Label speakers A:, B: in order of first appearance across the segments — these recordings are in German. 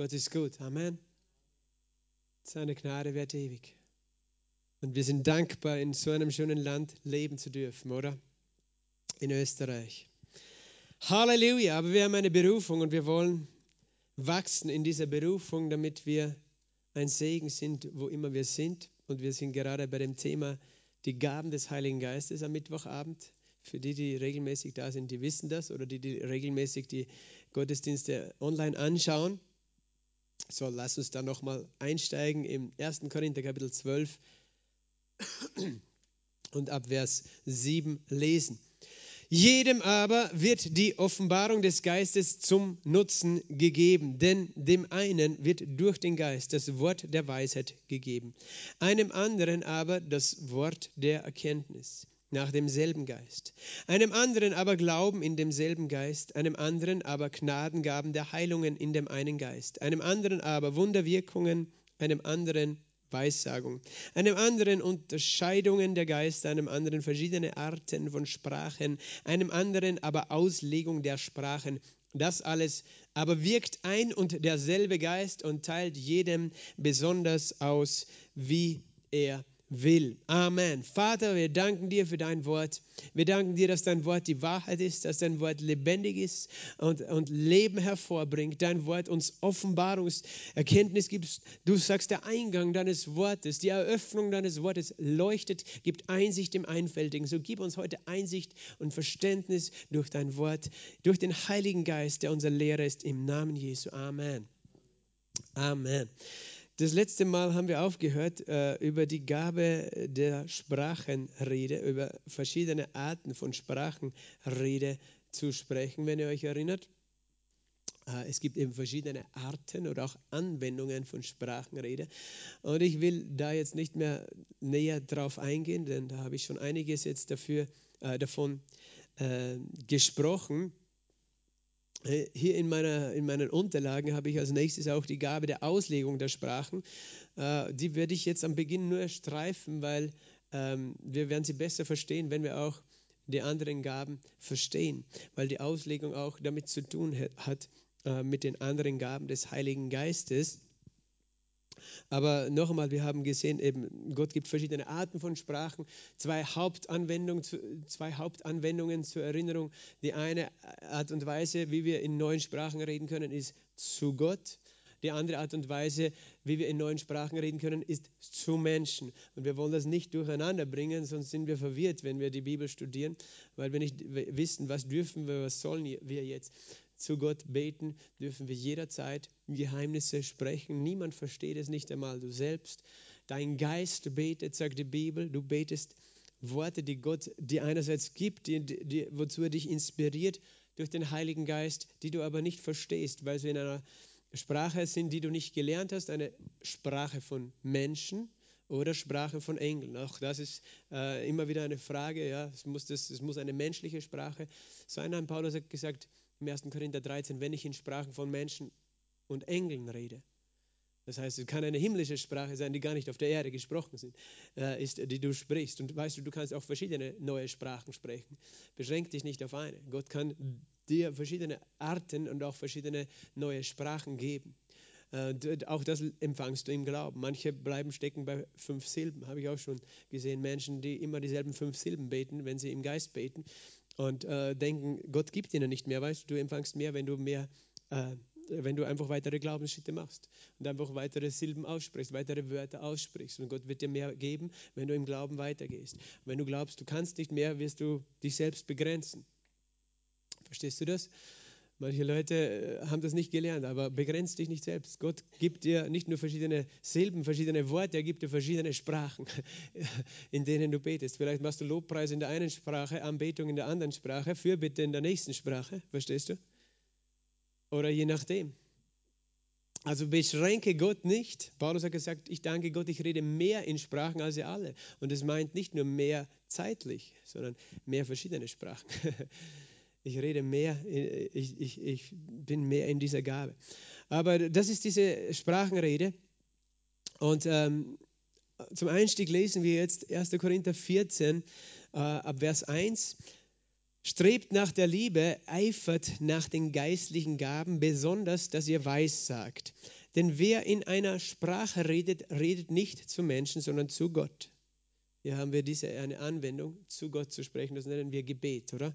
A: Gott ist gut. Amen. Seine Gnade wird ewig. Und wir sind dankbar, in so einem schönen Land leben zu dürfen, oder? In Österreich. Halleluja, aber wir haben eine Berufung und wir wollen wachsen in dieser Berufung, damit wir ein Segen sind, wo immer wir sind. Und wir sind gerade bei dem Thema die Gaben des Heiligen Geistes am Mittwochabend. Für die, die regelmäßig da sind, die wissen das oder die, die regelmäßig die Gottesdienste online anschauen. So, lass uns da nochmal einsteigen im 1. Korinther Kapitel 12 und ab Vers 7 lesen. Jedem aber wird die Offenbarung des Geistes zum Nutzen gegeben, denn dem einen wird durch den Geist das Wort der Weisheit gegeben, einem anderen aber das Wort der Erkenntnis nach demselben Geist, einem anderen aber Glauben in demselben Geist, einem anderen aber Gnadengaben der Heilungen in dem einen Geist, einem anderen aber Wunderwirkungen, einem anderen Weissagung, einem anderen Unterscheidungen der Geister, einem anderen verschiedene Arten von Sprachen, einem anderen aber Auslegung der Sprachen. Das alles aber wirkt ein und derselbe Geist und teilt jedem besonders aus, wie er will. Amen. Vater, wir danken dir für dein Wort. Wir danken dir, dass dein Wort die Wahrheit ist, dass dein Wort lebendig ist und, und Leben hervorbringt. Dein Wort uns Offenbarungserkenntnis gibt. Du sagst, der Eingang deines Wortes, die Eröffnung deines Wortes leuchtet, gibt Einsicht im Einfältigen. So gib uns heute Einsicht und Verständnis durch dein Wort, durch den Heiligen Geist, der unser Lehrer ist, im Namen Jesu. Amen. Amen. Das letzte Mal haben wir aufgehört, äh, über die Gabe der Sprachenrede, über verschiedene Arten von Sprachenrede zu sprechen, wenn ihr euch erinnert. Äh, es gibt eben verschiedene Arten oder auch Anwendungen von Sprachenrede. Und ich will da jetzt nicht mehr näher drauf eingehen, denn da habe ich schon einiges jetzt dafür, äh, davon äh, gesprochen. Äh, hier in, meiner, in meinen Unterlagen habe ich als nächstes auch die Gabe der Auslegung der Sprachen. Äh, die werde ich jetzt am Beginn nur streifen, weil ähm, wir werden sie besser verstehen, wenn wir auch die anderen Gaben verstehen, weil die Auslegung auch damit zu tun hat, äh, mit den anderen Gaben des Heiligen Geistes. Aber noch einmal, wir haben gesehen, eben Gott gibt verschiedene Arten von Sprachen, zwei Hauptanwendungen, zwei Hauptanwendungen zur Erinnerung. Die eine Art und Weise, wie wir in neuen Sprachen reden können, ist zu Gott. Die andere Art und Weise, wie wir in neuen Sprachen reden können, ist zu Menschen. Und wir wollen das nicht durcheinander bringen, sonst sind wir verwirrt, wenn wir die Bibel studieren, weil wir nicht wissen, was dürfen wir, was sollen wir jetzt zu Gott beten, dürfen wir jederzeit Geheimnisse sprechen. Niemand versteht es nicht einmal, du selbst. Dein Geist betet, sagt die Bibel, du betest Worte, die Gott dir einerseits gibt, die, die, wozu er dich inspiriert durch den Heiligen Geist, die du aber nicht verstehst, weil sie in einer Sprache sind, die du nicht gelernt hast, eine Sprache von Menschen oder Sprache von Engeln. Auch das ist äh, immer wieder eine Frage. Ja. Es, muss das, es muss eine menschliche Sprache sein. Paulus hat gesagt, im 1. Korinther 13, wenn ich in Sprachen von Menschen und Engeln rede. Das heißt, es kann eine himmlische Sprache sein, die gar nicht auf der Erde gesprochen sind, äh, ist, die du sprichst. Und weißt du, du kannst auch verschiedene neue Sprachen sprechen. Beschränk dich nicht auf eine. Gott kann dir verschiedene Arten und auch verschiedene neue Sprachen geben. Äh, auch das empfangst du im Glauben. Manche bleiben stecken bei fünf Silben. Habe ich auch schon gesehen. Menschen, die immer dieselben fünf Silben beten, wenn sie im Geist beten und äh, denken, Gott gibt ihnen nicht mehr, weißt du, du empfangst mehr, wenn du mehr, äh, wenn du einfach weitere Glaubensschritte machst und einfach weitere Silben aussprichst, weitere Wörter aussprichst. Und Gott wird dir mehr geben, wenn du im Glauben weitergehst. wenn du glaubst, du kannst nicht mehr, wirst du dich selbst begrenzen. Verstehst du das? Manche Leute äh, haben das nicht gelernt, aber begrenzt dich nicht selbst. Gott gibt dir nicht nur verschiedene Silben, verschiedene Worte, er gibt dir verschiedene Sprachen, in denen du betest. Vielleicht machst du Lobpreis in der einen Sprache, Anbetung in der anderen Sprache, Fürbitte in der nächsten Sprache, verstehst du? Oder je nachdem. Also beschränke Gott nicht. Paulus hat gesagt, ich danke Gott, ich rede mehr in Sprachen als ihr alle. Und es meint nicht nur mehr zeitlich, sondern mehr verschiedene Sprachen. Ich rede mehr, ich, ich, ich bin mehr in dieser Gabe. Aber das ist diese Sprachenrede. Und ähm, zum Einstieg lesen wir jetzt 1. Korinther 14 äh, ab Vers 1. Strebt nach der Liebe, eifert nach den geistlichen Gaben, besonders, dass ihr weissagt. Denn wer in einer Sprache redet, redet nicht zu Menschen, sondern zu Gott. Hier haben wir diese eine Anwendung, zu Gott zu sprechen. Das nennen wir Gebet, oder?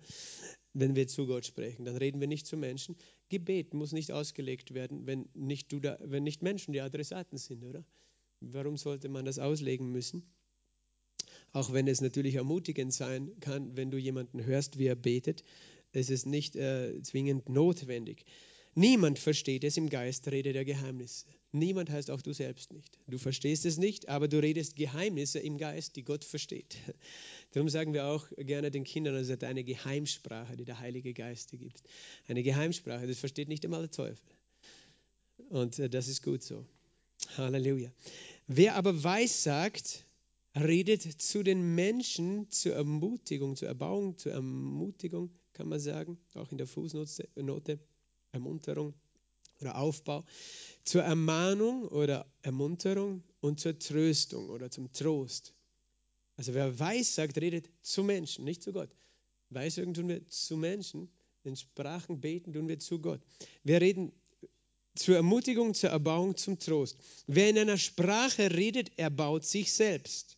A: Wenn wir zu Gott sprechen, dann reden wir nicht zu Menschen. Gebet muss nicht ausgelegt werden, wenn nicht, du da, wenn nicht Menschen die Adressaten sind, oder? Warum sollte man das auslegen müssen? Auch wenn es natürlich ermutigend sein kann, wenn du jemanden hörst, wie er betet, es ist nicht äh, zwingend notwendig. Niemand versteht es im Geist, Rede der Geheimnisse. Niemand heißt auch du selbst nicht. Du verstehst es nicht, aber du redest Geheimnisse im Geist, die Gott versteht. Darum sagen wir auch gerne den Kindern, es ist eine Geheimsprache, die der Heilige Geist dir gibt. Eine Geheimsprache, das versteht nicht einmal der Teufel. Und äh, das ist gut so. Halleluja. Wer aber weissagt, redet zu den Menschen zur Ermutigung, zur Erbauung, zur Ermutigung, kann man sagen, auch in der Fußnote, Ermunterung oder Aufbau, zur Ermahnung oder Ermunterung und zur Tröstung oder zum Trost. Also wer weiß sagt, redet zu Menschen, nicht zu Gott. Weissagen tun wir zu Menschen, in Sprachen beten tun wir zu Gott. Wir reden zur Ermutigung, zur Erbauung, zum Trost. Wer in einer Sprache redet, erbaut sich selbst.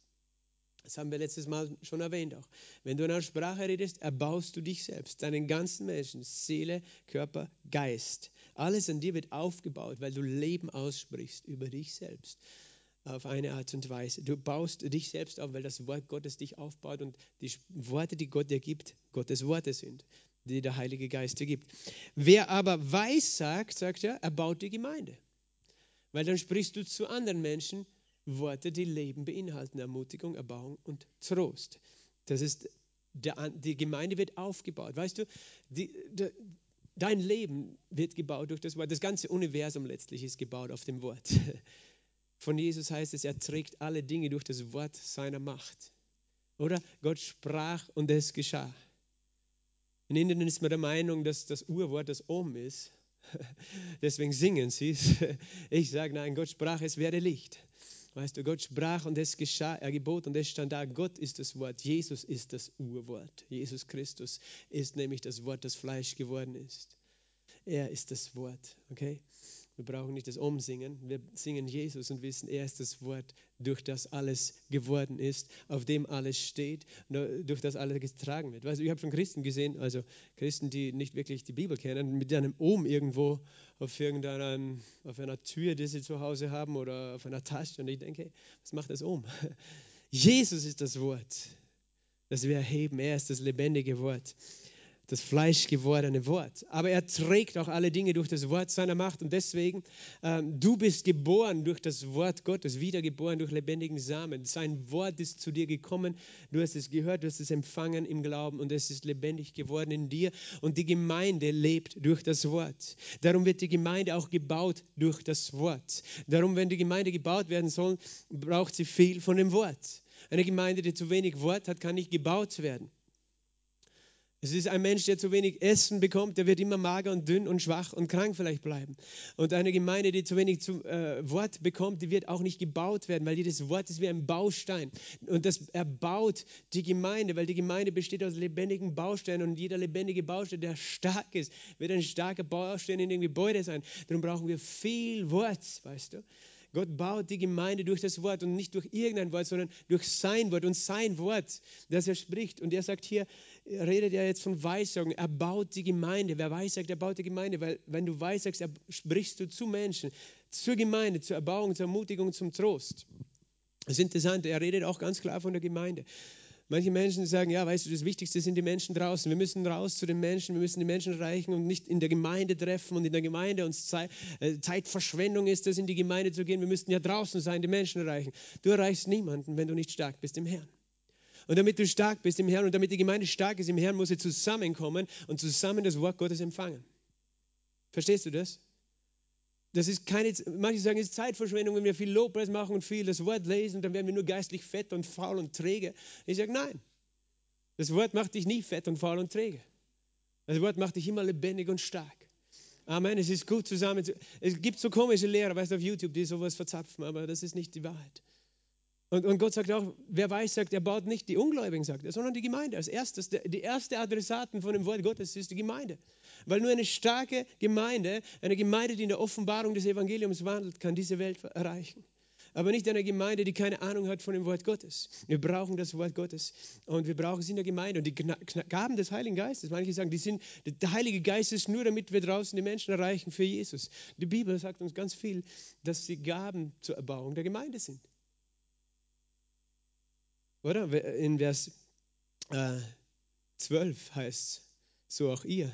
A: Das haben wir letztes Mal schon erwähnt auch. Wenn du in einer Sprache redest, erbaust du dich selbst, deinen ganzen Menschen, Seele, Körper, Geist. Alles an dir wird aufgebaut, weil du Leben aussprichst über dich selbst auf eine Art und Weise. Du baust dich selbst auf, weil das Wort Gottes dich aufbaut und die Worte, die Gott dir gibt, Gottes Worte sind, die der Heilige Geist dir gibt. Wer aber weiß sagt, sagt er, er baut die Gemeinde. Weil dann sprichst du zu anderen Menschen, Worte, die Leben beinhalten, Ermutigung, Erbauung und Trost. Das ist, der, die Gemeinde wird aufgebaut. Weißt du, die, de, dein Leben wird gebaut durch das Wort. Das ganze Universum letztlich ist gebaut auf dem Wort. Von Jesus heißt es, er trägt alle Dinge durch das Wort seiner Macht. Oder Gott sprach und es geschah. In Indien ist man der Meinung, dass das Urwort das Om ist. Deswegen singen sie es. Ich sage, nein, Gott sprach, es werde Licht. Weißt du, Gott sprach und es geschah, er gebot und es stand da. Gott ist das Wort, Jesus ist das Urwort. Jesus Christus ist nämlich das Wort, das Fleisch geworden ist. Er ist das Wort, okay? Wir brauchen nicht das Umsingen. Wir singen Jesus und wissen, er ist das Wort, durch das alles geworden ist, auf dem alles steht, durch das alles getragen wird. Weißt du, ich habe schon Christen gesehen, also Christen, die nicht wirklich die Bibel kennen, mit einem Ohm irgendwo auf irgendeiner auf einer Tür, die sie zu Hause haben oder auf einer Tasche. Und ich denke, was macht das Ohm? Jesus ist das Wort, das wir erheben. Er ist das lebendige Wort das fleischgewordene Wort. Aber er trägt auch alle Dinge durch das Wort seiner Macht. Und deswegen, ähm, du bist geboren durch das Wort Gottes, wiedergeboren durch lebendigen Samen. Sein Wort ist zu dir gekommen, du hast es gehört, du hast es empfangen im Glauben und es ist lebendig geworden in dir. Und die Gemeinde lebt durch das Wort. Darum wird die Gemeinde auch gebaut durch das Wort. Darum, wenn die Gemeinde gebaut werden soll, braucht sie viel von dem Wort. Eine Gemeinde, die zu wenig Wort hat, kann nicht gebaut werden. Es ist ein Mensch, der zu wenig Essen bekommt, der wird immer mager und dünn und schwach und krank vielleicht bleiben. Und eine Gemeinde, die zu wenig zu, äh, Wort bekommt, die wird auch nicht gebaut werden, weil jedes Wort ist wie ein Baustein. Und das erbaut die Gemeinde, weil die Gemeinde besteht aus lebendigen Bausteinen und jeder lebendige Baustein, der stark ist, wird ein starker Baustein in dem Gebäude sein. Darum brauchen wir viel Wort, weißt du. Gott baut die Gemeinde durch das Wort und nicht durch irgendein Wort, sondern durch sein Wort und sein Wort, das er spricht. Und er sagt hier, er redet ja jetzt von Weissagen, er baut die Gemeinde. Wer weissagt, er baut die Gemeinde, weil wenn du weissagst, sprichst du zu Menschen, zur Gemeinde, zur Erbauung, zur Ermutigung, zum Trost. Das ist interessant, er redet auch ganz klar von der Gemeinde. Manche Menschen sagen, ja, weißt du, das Wichtigste sind die Menschen draußen. Wir müssen raus zu den Menschen, wir müssen die Menschen erreichen und nicht in der Gemeinde treffen und in der Gemeinde uns Zeit, äh, Zeitverschwendung ist es, in die Gemeinde zu gehen. Wir müssten ja draußen sein, die Menschen erreichen. Du erreichst niemanden, wenn du nicht stark bist im Herrn. Und damit du stark bist im Herrn und damit die Gemeinde stark ist im Herrn, muss sie zusammenkommen und zusammen das Wort Gottes empfangen. Verstehst du das? Das ist keine, manche sagen, es ist Zeitverschwendung, wenn wir viel Lobpreis machen und viel das Wort lesen, dann werden wir nur geistlich fett und faul und träge. Ich sage, nein. Das Wort macht dich nie fett und faul und träge. Das Wort macht dich immer lebendig und stark. Amen. Es ist gut zusammen. Es gibt so komische Lehrer, weißt du, auf YouTube, die sowas verzapfen, aber das ist nicht die Wahrheit. Und, und Gott sagt auch, wer weiß, sagt, er baut nicht die Ungläubigen, sagt er, sondern die Gemeinde. Als erstes, die erste Adressaten von dem Wort Gottes ist die Gemeinde. Weil nur eine starke Gemeinde, eine Gemeinde, die in der Offenbarung des Evangeliums wandelt, kann diese Welt erreichen. Aber nicht eine Gemeinde, die keine Ahnung hat von dem Wort Gottes. Wir brauchen das Wort Gottes und wir brauchen es in der Gemeinde. Und die Gaben des Heiligen Geistes, manche sagen, die sind, der Heilige Geist ist nur, damit wir draußen die Menschen erreichen für Jesus. Die Bibel sagt uns ganz viel, dass sie Gaben zur Erbauung der Gemeinde sind. Oder? In Vers äh, 12 heißt es, so auch ihr.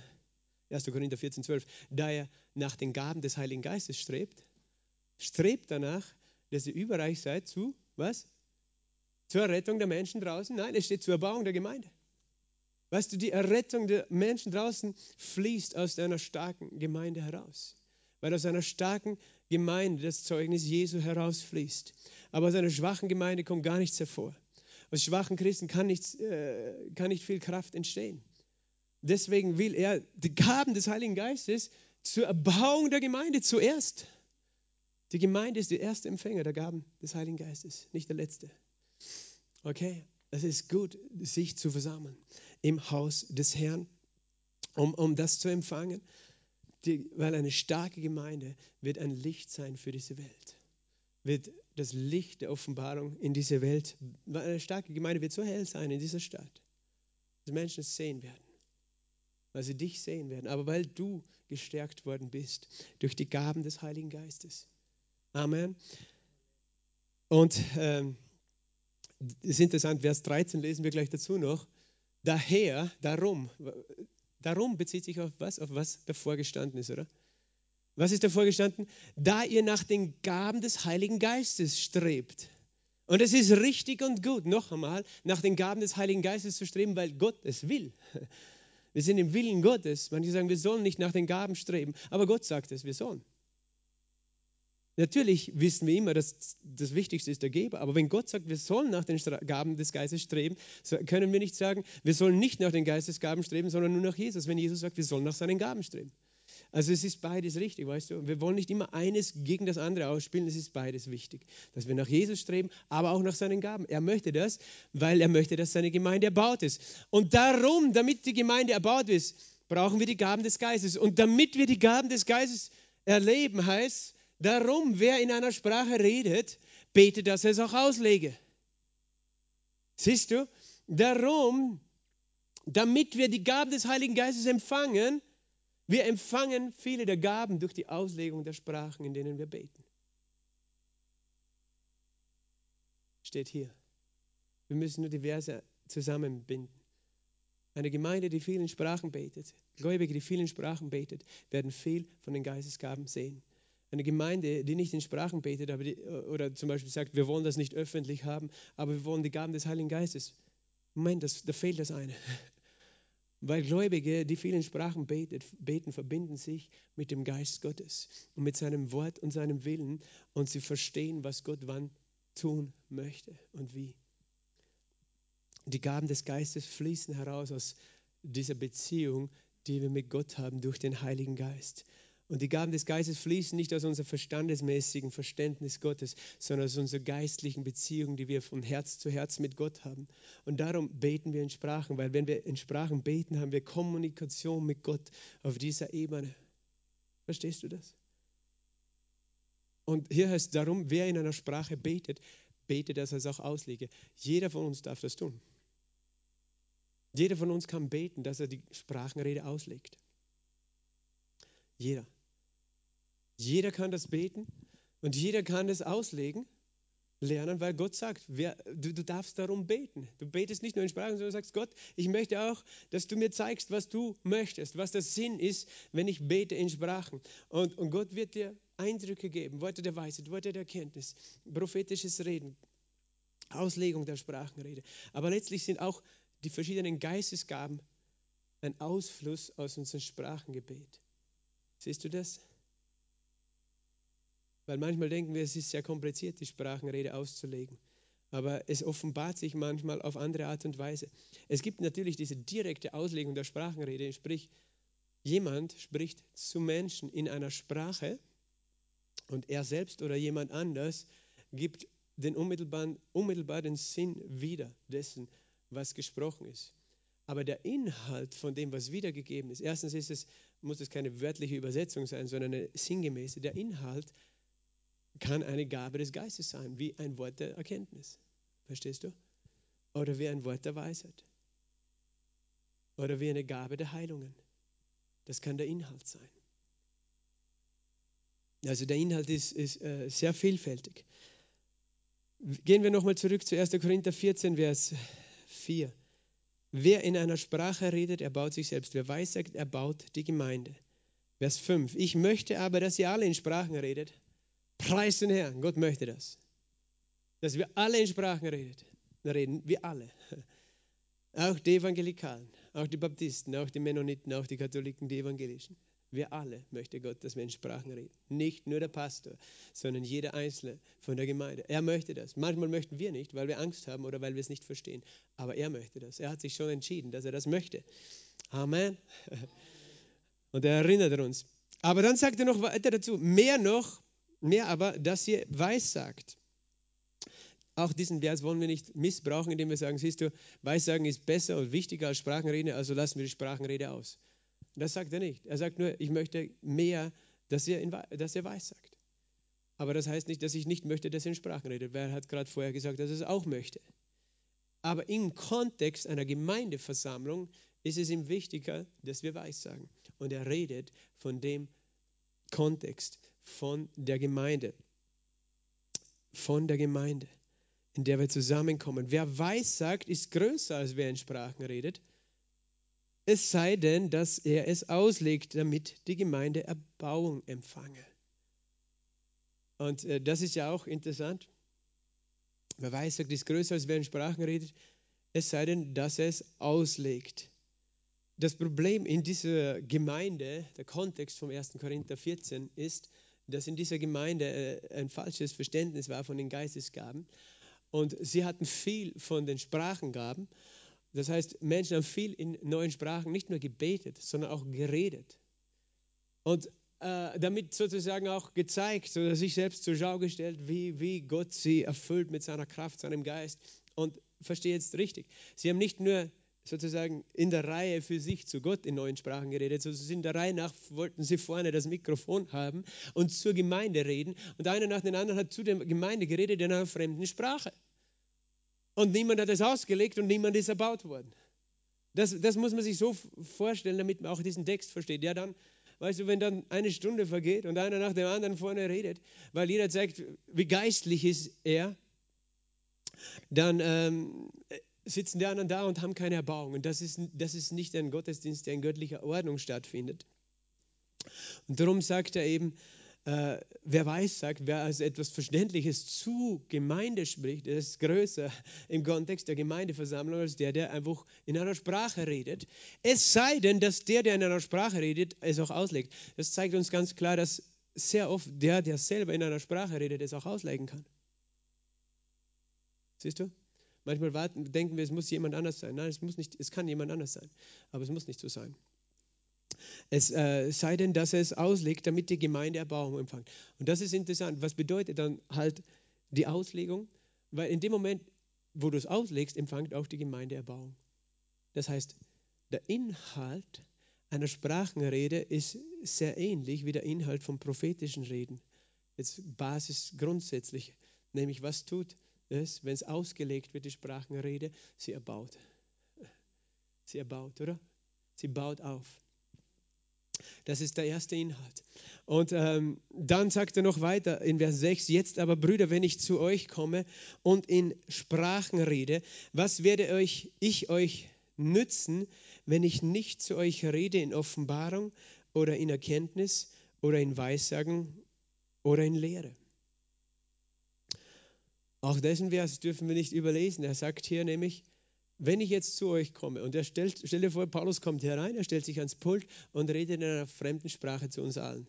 A: 1. Korinther 14, 12. Da ihr nach den Gaben des Heiligen Geistes strebt, strebt danach, dass ihr überreich seid zu, was? Zur Errettung der Menschen draußen? Nein, es steht zur Erbauung der Gemeinde. Weißt du, die Errettung der Menschen draußen fließt aus einer starken Gemeinde heraus. Weil aus einer starken Gemeinde das Zeugnis Jesu herausfließt. Aber aus einer schwachen Gemeinde kommt gar nichts hervor. Aus schwachen Christen kann, nichts, äh, kann nicht viel Kraft entstehen. Deswegen will er die Gaben des Heiligen Geistes zur Erbauung der Gemeinde zuerst. Die Gemeinde ist der erste Empfänger der Gaben des Heiligen Geistes, nicht der letzte. Okay, es ist gut, sich zu versammeln im Haus des Herrn, um, um das zu empfangen, die, weil eine starke Gemeinde wird ein Licht sein für diese Welt, wird das Licht der Offenbarung in diese Welt. Eine starke Gemeinde wird so hell sein in dieser Stadt, dass Menschen es sehen werden, weil sie dich sehen werden, aber weil du gestärkt worden bist durch die Gaben des Heiligen Geistes. Amen. Und ähm, ist interessant, Vers 13 lesen wir gleich dazu noch. Daher, darum, darum bezieht sich auf was? Auf was davor gestanden ist, oder? Was ist davor gestanden? Da ihr nach den Gaben des Heiligen Geistes strebt. Und es ist richtig und gut, noch einmal, nach den Gaben des Heiligen Geistes zu streben, weil Gott es will. Wir sind im Willen Gottes. Manche sagen, wir sollen nicht nach den Gaben streben, aber Gott sagt es, wir sollen. Natürlich wissen wir immer, dass das Wichtigste ist der Geber, aber wenn Gott sagt, wir sollen nach den Gaben des Geistes streben, können wir nicht sagen, wir sollen nicht nach den Geistesgaben streben, sondern nur nach Jesus, wenn Jesus sagt, wir sollen nach seinen Gaben streben. Also es ist beides richtig, weißt du. Wir wollen nicht immer eines gegen das andere ausspielen, es ist beides wichtig. Dass wir nach Jesus streben, aber auch nach seinen Gaben. Er möchte das, weil er möchte, dass seine Gemeinde erbaut ist. Und darum, damit die Gemeinde erbaut ist, brauchen wir die Gaben des Geistes. Und damit wir die Gaben des Geistes erleben, heißt, darum, wer in einer Sprache redet, betet, dass er es auch auslege. Siehst du? Darum, damit wir die Gaben des Heiligen Geistes empfangen, wir empfangen viele der Gaben durch die Auslegung der Sprachen, in denen wir beten. Steht hier. Wir müssen nur die Verse zusammenbinden. Eine Gemeinde, die vielen Sprachen betet, Gläubige, die vielen Sprachen betet, werden viel von den Geistesgaben sehen. Eine Gemeinde, die nicht in Sprachen betet, aber die, oder zum Beispiel sagt, wir wollen das nicht öffentlich haben, aber wir wollen die Gaben des Heiligen Geistes. Moment, das, da fehlt das eine. Weil Gläubige, die vielen Sprachen betet, beten, verbinden sich mit dem Geist Gottes und mit seinem Wort und seinem Willen und sie verstehen, was Gott wann tun möchte und wie. Die Gaben des Geistes fließen heraus aus dieser Beziehung, die wir mit Gott haben durch den Heiligen Geist. Und die Gaben des Geistes fließen nicht aus unserem verstandesmäßigen Verständnis Gottes, sondern aus unserer geistlichen Beziehung, die wir von Herz zu Herz mit Gott haben. Und darum beten wir in Sprachen, weil wenn wir in Sprachen beten, haben wir Kommunikation mit Gott auf dieser Ebene. Verstehst du das? Und hier heißt darum, wer in einer Sprache betet, betet, dass er es auch auslege. Jeder von uns darf das tun. Jeder von uns kann beten, dass er die Sprachenrede auslegt. Jeder. Jeder kann das beten und jeder kann das auslegen, lernen, weil Gott sagt, wer, du, du darfst darum beten. Du betest nicht nur in Sprachen, sondern sagst, Gott, ich möchte auch, dass du mir zeigst, was du möchtest, was der Sinn ist, wenn ich bete in Sprachen. Und, und Gott wird dir Eindrücke geben, Worte der Weisheit, Worte der Erkenntnis, prophetisches Reden, Auslegung der Sprachenrede. Aber letztlich sind auch die verschiedenen Geistesgaben ein Ausfluss aus unserem Sprachengebet. Siehst du das? Weil manchmal denken wir, es ist sehr kompliziert, die Sprachenrede auszulegen. Aber es offenbart sich manchmal auf andere Art und Weise. Es gibt natürlich diese direkte Auslegung der Sprachenrede, sprich, jemand spricht zu Menschen in einer Sprache und er selbst oder jemand anders gibt den unmittelbaren, unmittelbaren Sinn wieder dessen, was gesprochen ist. Aber der Inhalt von dem, was wiedergegeben ist, erstens ist es, muss es keine wörtliche Übersetzung sein, sondern eine sinngemäße. Der Inhalt kann eine Gabe des Geistes sein, wie ein Wort der Erkenntnis. Verstehst du? Oder wie ein Wort der Weisheit. Oder wie eine Gabe der Heilungen. Das kann der Inhalt sein. Also der Inhalt ist, ist äh, sehr vielfältig. Gehen wir nochmal zurück zu 1. Korinther 14, Vers 4. Wer in einer Sprache redet, er baut sich selbst. Wer weissagt, er baut die Gemeinde. Vers 5. Ich möchte aber, dass ihr alle in Sprachen redet. Preis den Herrn. Gott möchte das. Dass wir alle in Sprachen reden. Wir alle. Auch die Evangelikalen, auch die Baptisten, auch die Mennoniten, auch die Katholiken, die Evangelischen. Wir alle möchte Gott, dass wir in Sprachen reden. Nicht nur der Pastor, sondern jeder Einzelne von der Gemeinde. Er möchte das. Manchmal möchten wir nicht, weil wir Angst haben oder weil wir es nicht verstehen. Aber er möchte das. Er hat sich schon entschieden, dass er das möchte. Amen. Und er erinnert uns. Aber dann sagt er noch weiter dazu, mehr noch, mehr aber, dass ihr weissagt. Auch diesen Vers wollen wir nicht missbrauchen, indem wir sagen, siehst du, Weissagen ist besser und wichtiger als Sprachenrede, also lassen wir die Sprachenrede aus. Das sagt er nicht. Er sagt nur, ich möchte mehr, dass er, in, dass er weissagt. Aber das heißt nicht, dass ich nicht möchte, dass er in Sprachen redet. Wer hat gerade vorher gesagt, dass er es auch möchte? Aber im Kontext einer Gemeindeversammlung ist es ihm wichtiger, dass wir weissagen. Und er redet von dem Kontext, von der Gemeinde. Von der Gemeinde, in der wir zusammenkommen. Wer weissagt, ist größer, als wer in Sprachen redet es sei denn, dass er es auslegt, damit die Gemeinde Erbauung empfange. Und äh, das ist ja auch interessant. Wer weiß, sagt, ist größer, als wer in Sprachen redet, es sei denn, dass er es auslegt. Das Problem in dieser Gemeinde, der Kontext vom 1. Korinther 14 ist, dass in dieser Gemeinde äh, ein falsches Verständnis war von den Geistesgaben. Und sie hatten viel von den Sprachengaben das heißt, Menschen haben viel in neuen Sprachen nicht nur gebetet, sondern auch geredet. Und äh, damit sozusagen auch gezeigt oder sich selbst zur Schau gestellt, wie, wie Gott sie erfüllt mit seiner Kraft, seinem Geist. Und verstehe jetzt richtig, sie haben nicht nur sozusagen in der Reihe für sich zu Gott in neuen Sprachen geredet, sondern in der Reihe nach wollten sie vorne das Mikrofon haben und zur Gemeinde reden. Und einer nach dem anderen hat zu der Gemeinde geredet in einer fremden Sprache. Und niemand hat es ausgelegt und niemand ist erbaut worden. Das, das muss man sich so vorstellen, damit man auch diesen Text versteht. Ja, dann, weißt du, wenn dann eine Stunde vergeht und einer nach dem anderen vorne redet, weil jeder zeigt, wie geistlich ist er, dann ähm, sitzen die anderen da und haben keine Erbauung. Und das ist, das ist nicht ein Gottesdienst, der in göttlicher Ordnung stattfindet. Und darum sagt er eben, äh, wer weiß, sagt, wer also etwas Verständliches zu Gemeinde spricht, ist größer im Kontext der Gemeindeversammlung als der, der einfach in einer Sprache redet. Es sei denn, dass der, der in einer Sprache redet, es auch auslegt. Das zeigt uns ganz klar, dass sehr oft der, der selber in einer Sprache redet, es auch auslegen kann. Siehst du? Manchmal warten, denken wir, es muss jemand anders sein. Nein, es, muss nicht, es kann jemand anders sein, aber es muss nicht so sein. Es äh, sei denn, dass er es auslegt, damit die Gemeinde Erbauung empfängt. Und das ist interessant. Was bedeutet dann halt die Auslegung? Weil in dem Moment, wo du es auslegst, empfängt auch die Gemeinde Erbauung. Das heißt, der Inhalt einer Sprachenrede ist sehr ähnlich wie der Inhalt von prophetischen Reden. Jetzt Basis grundsätzlich, nämlich was tut es, wenn es ausgelegt wird, die Sprachenrede? Sie erbaut. Sie erbaut, oder? Sie baut auf. Das ist der erste Inhalt. Und ähm, dann sagt er noch weiter in Vers 6, jetzt aber Brüder, wenn ich zu euch komme und in Sprachen rede, was werde euch, ich euch nützen, wenn ich nicht zu euch rede in Offenbarung oder in Erkenntnis oder in Weissagen oder in Lehre? Auch diesen Vers dürfen wir nicht überlesen. Er sagt hier nämlich, wenn ich jetzt zu euch komme und er stellt, stell dir vor, Paulus kommt herein, er stellt sich ans Pult und redet in einer fremden Sprache zu uns allen.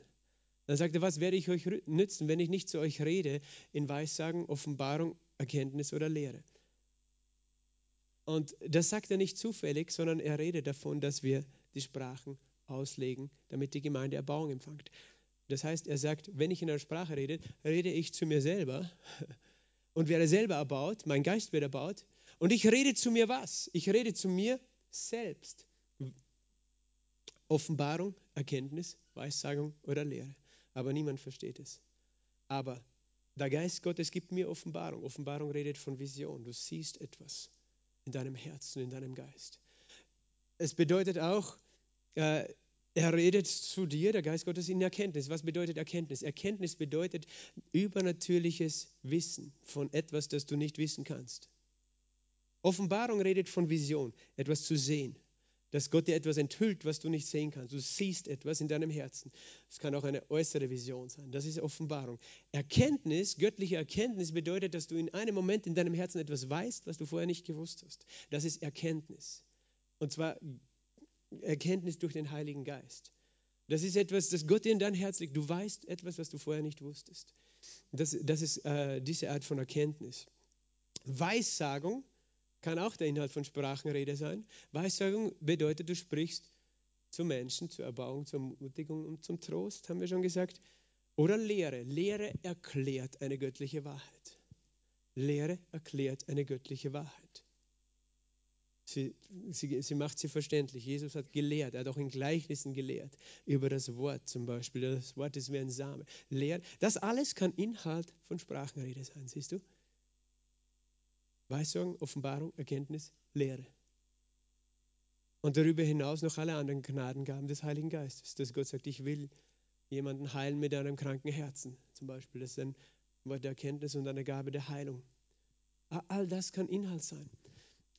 A: Dann sagt er, was werde ich euch nützen, wenn ich nicht zu euch rede in Weissagen, Offenbarung, Erkenntnis oder Lehre? Und das sagt er nicht zufällig, sondern er redet davon, dass wir die Sprachen auslegen, damit die Gemeinde Erbauung empfängt. Das heißt, er sagt, wenn ich in einer Sprache rede, rede ich zu mir selber und werde selber erbaut, mein Geist wird erbaut. Und ich rede zu mir was? Ich rede zu mir selbst. Offenbarung, Erkenntnis, Weissagung oder Lehre. Aber niemand versteht es. Aber der Geist Gottes gibt mir Offenbarung. Offenbarung redet von Vision. Du siehst etwas in deinem Herzen, in deinem Geist. Es bedeutet auch, äh, er redet zu dir, der Geist Gottes, in Erkenntnis. Was bedeutet Erkenntnis? Erkenntnis bedeutet übernatürliches Wissen von etwas, das du nicht wissen kannst. Offenbarung redet von Vision, etwas zu sehen dass Gott dir etwas enthüllt, was du nicht sehen kannst. Du siehst etwas in deinem Herzen. Es kann auch eine äußere Vision sein. Das ist Offenbarung. Erkenntnis, göttliche Erkenntnis bedeutet, dass du in einem Moment in deinem Herzen etwas weißt, was du vorher nicht gewusst hast. Das ist Erkenntnis. Und zwar Erkenntnis durch den Heiligen Geist. Das ist etwas, das Gott in dein Herz legt. Du weißt etwas, was du vorher nicht wusstest. Das, das ist äh, diese Art von Erkenntnis. Weissagung kann auch der Inhalt von Sprachenrede sein. Weissagung bedeutet, du sprichst zu Menschen, zur Erbauung, zur Ermutigung und zum Trost, haben wir schon gesagt. Oder Lehre. Lehre erklärt eine göttliche Wahrheit. Lehre erklärt eine göttliche Wahrheit. Sie, sie, sie, macht sie verständlich. Jesus hat gelehrt, er hat auch in Gleichnissen gelehrt, über das Wort zum Beispiel. Das Wort ist wie ein Same. Lehrt, das alles kann Inhalt von Sprachenrede sein, siehst du? Weisung, Offenbarung, Erkenntnis, Lehre. Und darüber hinaus noch alle anderen Gnadengaben des Heiligen Geistes, dass Gott sagt, ich will jemanden heilen mit einem kranken Herzen, zum Beispiel. Das ist ein Wort der Erkenntnis und eine Gabe der Heilung. All das kann Inhalt sein.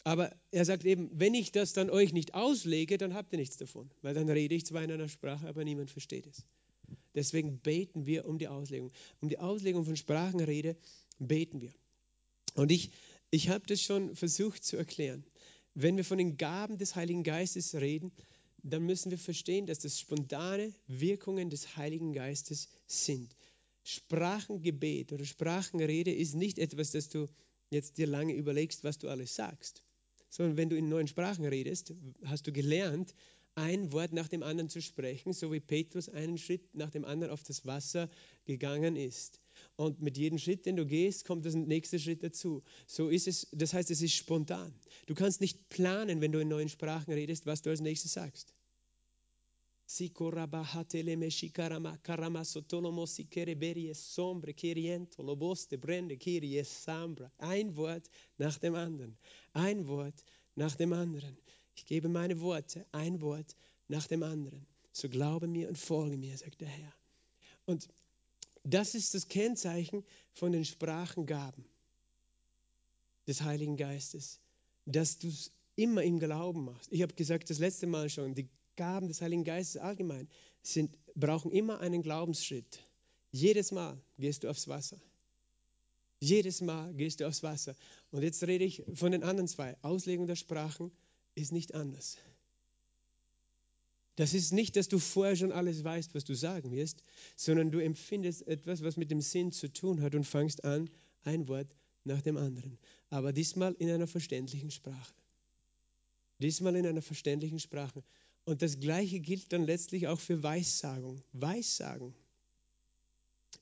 A: Aber er sagt eben, wenn ich das dann euch nicht auslege, dann habt ihr nichts davon, weil dann rede ich zwar in einer Sprache, aber niemand versteht es. Deswegen beten wir um die Auslegung. Um die Auslegung von Sprachenrede beten wir. Und ich ich habe das schon versucht zu erklären. Wenn wir von den Gaben des Heiligen Geistes reden, dann müssen wir verstehen, dass das spontane Wirkungen des Heiligen Geistes sind. Sprachengebet oder Sprachenrede ist nicht etwas, das du jetzt dir lange überlegst, was du alles sagst, sondern wenn du in neuen Sprachen redest, hast du gelernt, ein Wort nach dem anderen zu sprechen, so wie Petrus einen Schritt nach dem anderen auf das Wasser gegangen ist. Und mit jedem Schritt, den du gehst, kommt das nächste Schritt dazu. So ist es, das heißt, es ist spontan. Du kannst nicht planen, wenn du in neuen Sprachen redest, was du als nächstes sagst. Ein Wort nach dem anderen. Ein Wort nach dem anderen. Ich gebe meine Worte, ein Wort nach dem anderen. So glaube mir und folge mir, sagt der Herr. Und das ist das Kennzeichen von den Sprachengaben des Heiligen Geistes, dass du es immer im Glauben machst. Ich habe gesagt das letzte Mal schon, die Gaben des Heiligen Geistes allgemein sind, brauchen immer einen Glaubensschritt. Jedes Mal gehst du aufs Wasser. Jedes Mal gehst du aufs Wasser. Und jetzt rede ich von den anderen zwei. Auslegung der Sprachen ist nicht anders. Das ist nicht, dass du vorher schon alles weißt, was du sagen wirst, sondern du empfindest etwas, was mit dem Sinn zu tun hat und fangst an, ein Wort nach dem anderen. Aber diesmal in einer verständlichen Sprache. Diesmal in einer verständlichen Sprache. Und das Gleiche gilt dann letztlich auch für Weissagung. Weissagen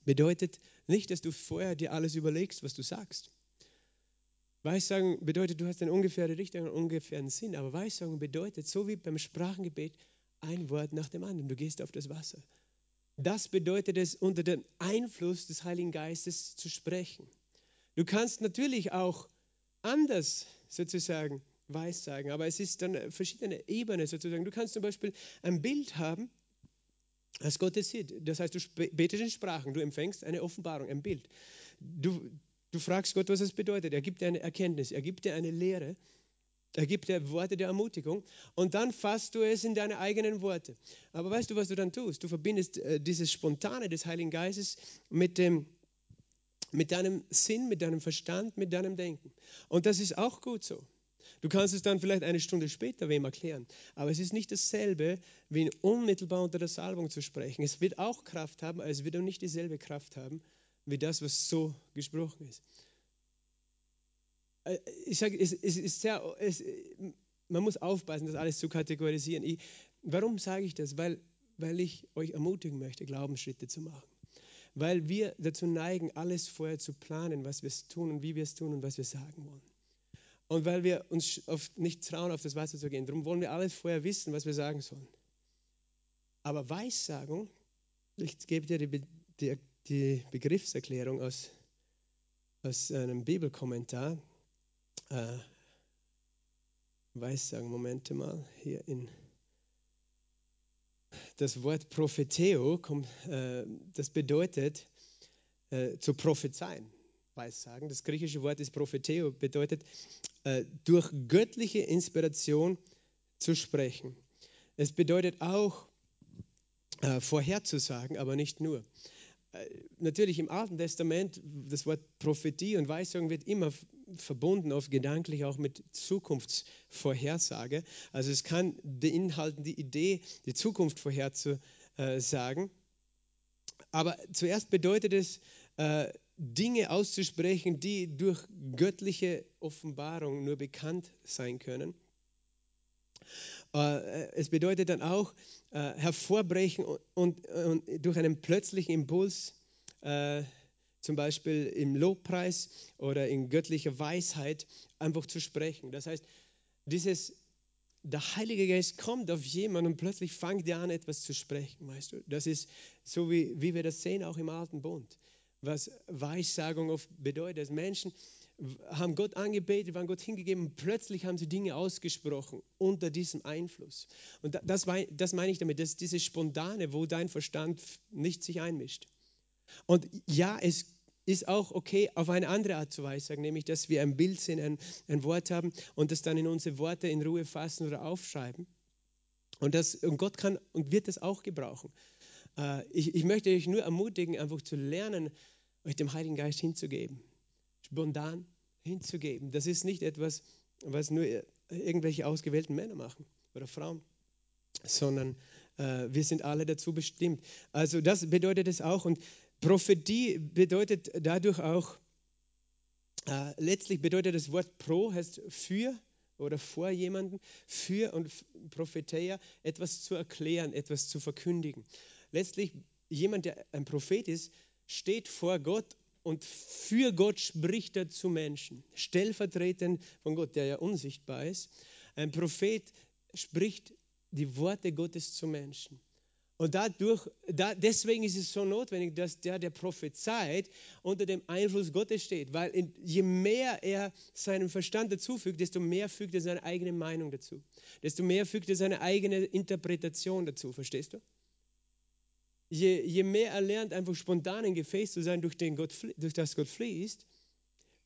A: bedeutet nicht, dass du vorher dir alles überlegst, was du sagst. Weissagen bedeutet, du hast eine ungefähre Richtung, einen ungefähren Sinn. Aber Weissagen bedeutet, so wie beim Sprachengebet, ein Wort nach dem anderen. Du gehst auf das Wasser. Das bedeutet es, unter dem Einfluss des Heiligen Geistes zu sprechen. Du kannst natürlich auch anders sozusagen weissagen, aber es ist dann verschiedene Ebenen sozusagen. Du kannst zum Beispiel ein Bild haben, als Gott sieht. Das heißt, du betest in Sprachen, du empfängst eine Offenbarung, ein Bild. Du, du fragst Gott, was es bedeutet. Er gibt dir eine Erkenntnis, er gibt dir eine Lehre er gibt dir Worte der Ermutigung und dann fasst du es in deine eigenen Worte. Aber weißt du, was du dann tust? Du verbindest äh, dieses Spontane des Heiligen Geistes mit, dem, mit deinem Sinn, mit deinem Verstand, mit deinem Denken. Und das ist auch gut so. Du kannst es dann vielleicht eine Stunde später wem erklären, aber es ist nicht dasselbe, wie unmittelbar unter der Salbung zu sprechen. Es wird auch Kraft haben, aber es wird auch nicht dieselbe Kraft haben, wie das, was so gesprochen ist. Äh, ich sage, es, es, ist sehr, es, man muss aufpassen, das alles zu kategorisieren. Ich, warum sage ich das? Weil, weil ich euch ermutigen möchte, Glaubensschritte zu machen. weil wir dazu neigen, alles vorher zu planen, was wir tun und wie wir es tun und was wir sagen wollen. Und weil wir uns oft nicht trauen, auf das Wasser zu gehen. Darum wollen wir alles vorher wissen, was wir sagen sollen. Aber Weissagung, ich gebe dir die, die, die Begriffserklärung aus, aus einem Bibelkommentar. Äh, Weissagen, Momente mal, hier in das Wort Propheteo, kommt, äh, das bedeutet äh, zu prophezeien. Weissagen. Das griechische Wort ist Propheteo, bedeutet äh, durch göttliche Inspiration zu sprechen. Es bedeutet auch äh, vorherzusagen, aber nicht nur. Äh, natürlich im Alten Testament, das Wort Prophetie und Weissagung wird immer verbunden, oft gedanklich auch mit Zukunftsvorhersage. Also es kann beinhalten die Idee, die Zukunft vorherzusagen. Aber zuerst bedeutet es, äh, Dinge auszusprechen, die durch göttliche Offenbarung nur bekannt sein können. Äh, es bedeutet dann auch äh, hervorbrechen und, durch einen plötzlichen Impuls, äh, zum Beispiel im Lobpreis oder in göttlicher Weisheit, einfach zu sprechen. Das heißt, dieses, der Heilige Geist kommt auf jemanden und plötzlich fängt er an, etwas zu sprechen, weißt du. Das ist so, wie, wie wir das sehen, auch im Alten Bund was Weissagung oft bedeutet. Menschen haben Gott angebetet, waren Gott hingegeben und plötzlich haben sie Dinge ausgesprochen unter diesem Einfluss. Und das, das meine ich damit, das ist dieses Spontane, wo dein Verstand nicht sich einmischt. Und ja, es ist auch okay, auf eine andere Art zu weissagen, nämlich, dass wir ein Bild sehen, ein, ein Wort haben und das dann in unsere Worte in Ruhe fassen oder aufschreiben. Und, das, und Gott kann und wird das auch gebrauchen. Äh, ich, ich möchte euch nur ermutigen, einfach zu lernen, euch dem Heiligen Geist hinzugeben, spontan hinzugeben. Das ist nicht etwas, was nur irgendwelche ausgewählten Männer machen oder Frauen, sondern äh, wir sind alle dazu bestimmt. Also das bedeutet es auch. Und Prophetie bedeutet dadurch auch, äh, letztlich bedeutet das Wort pro, heißt für oder vor jemanden, für und Prophetia, etwas zu erklären, etwas zu verkündigen. Letztlich jemand, der ein Prophet ist, steht vor Gott und für Gott spricht er zu Menschen, stellvertretend von Gott, der ja unsichtbar ist. Ein Prophet spricht die Worte Gottes zu Menschen. Und dadurch, da, deswegen ist es so notwendig, dass der, der prophezeit, unter dem Einfluss Gottes steht. Weil in, je mehr er seinem Verstand dazufügt, desto mehr fügt er seine eigene Meinung dazu. Desto mehr fügt er seine eigene Interpretation dazu. Verstehst du? Je, je mehr er lernt, einfach spontan ein Gefäß zu sein, durch, den Gott, durch das Gott fließt,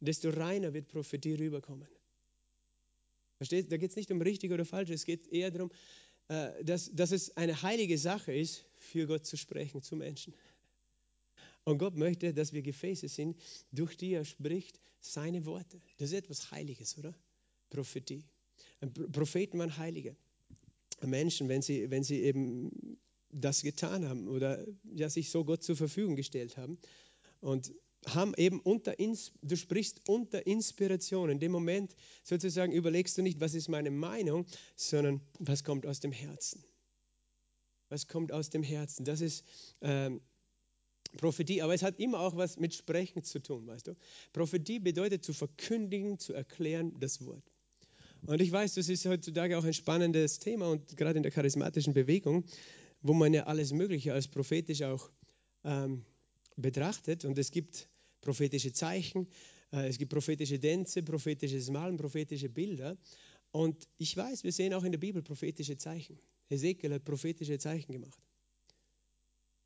A: desto reiner wird Prophetie rüberkommen. Versteht? Da geht es nicht um richtig oder falsch, es geht eher darum, äh, dass, dass es eine heilige Sache ist, für Gott zu sprechen, zu Menschen. Und Gott möchte, dass wir Gefäße sind, durch die er spricht, seine Worte. Das ist etwas Heiliges, oder? Prophetie. Propheten waren Heilige. Menschen, wenn sie, wenn sie eben das getan haben oder ja, sich so Gott zur Verfügung gestellt haben. Und haben eben unter, du sprichst unter Inspiration. In dem Moment sozusagen überlegst du nicht, was ist meine Meinung, sondern was kommt aus dem Herzen. Was kommt aus dem Herzen? Das ist ähm, Prophetie, aber es hat immer auch was mit Sprechen zu tun, weißt du? Prophetie bedeutet zu verkündigen, zu erklären das Wort. Und ich weiß, das ist heutzutage auch ein spannendes Thema und gerade in der charismatischen Bewegung wo man ja alles Mögliche als prophetisch auch ähm, betrachtet. Und es gibt prophetische Zeichen, äh, es gibt prophetische Tänze, prophetisches Malen, prophetische Bilder. Und ich weiß, wir sehen auch in der Bibel prophetische Zeichen. Ezekiel hat prophetische Zeichen gemacht.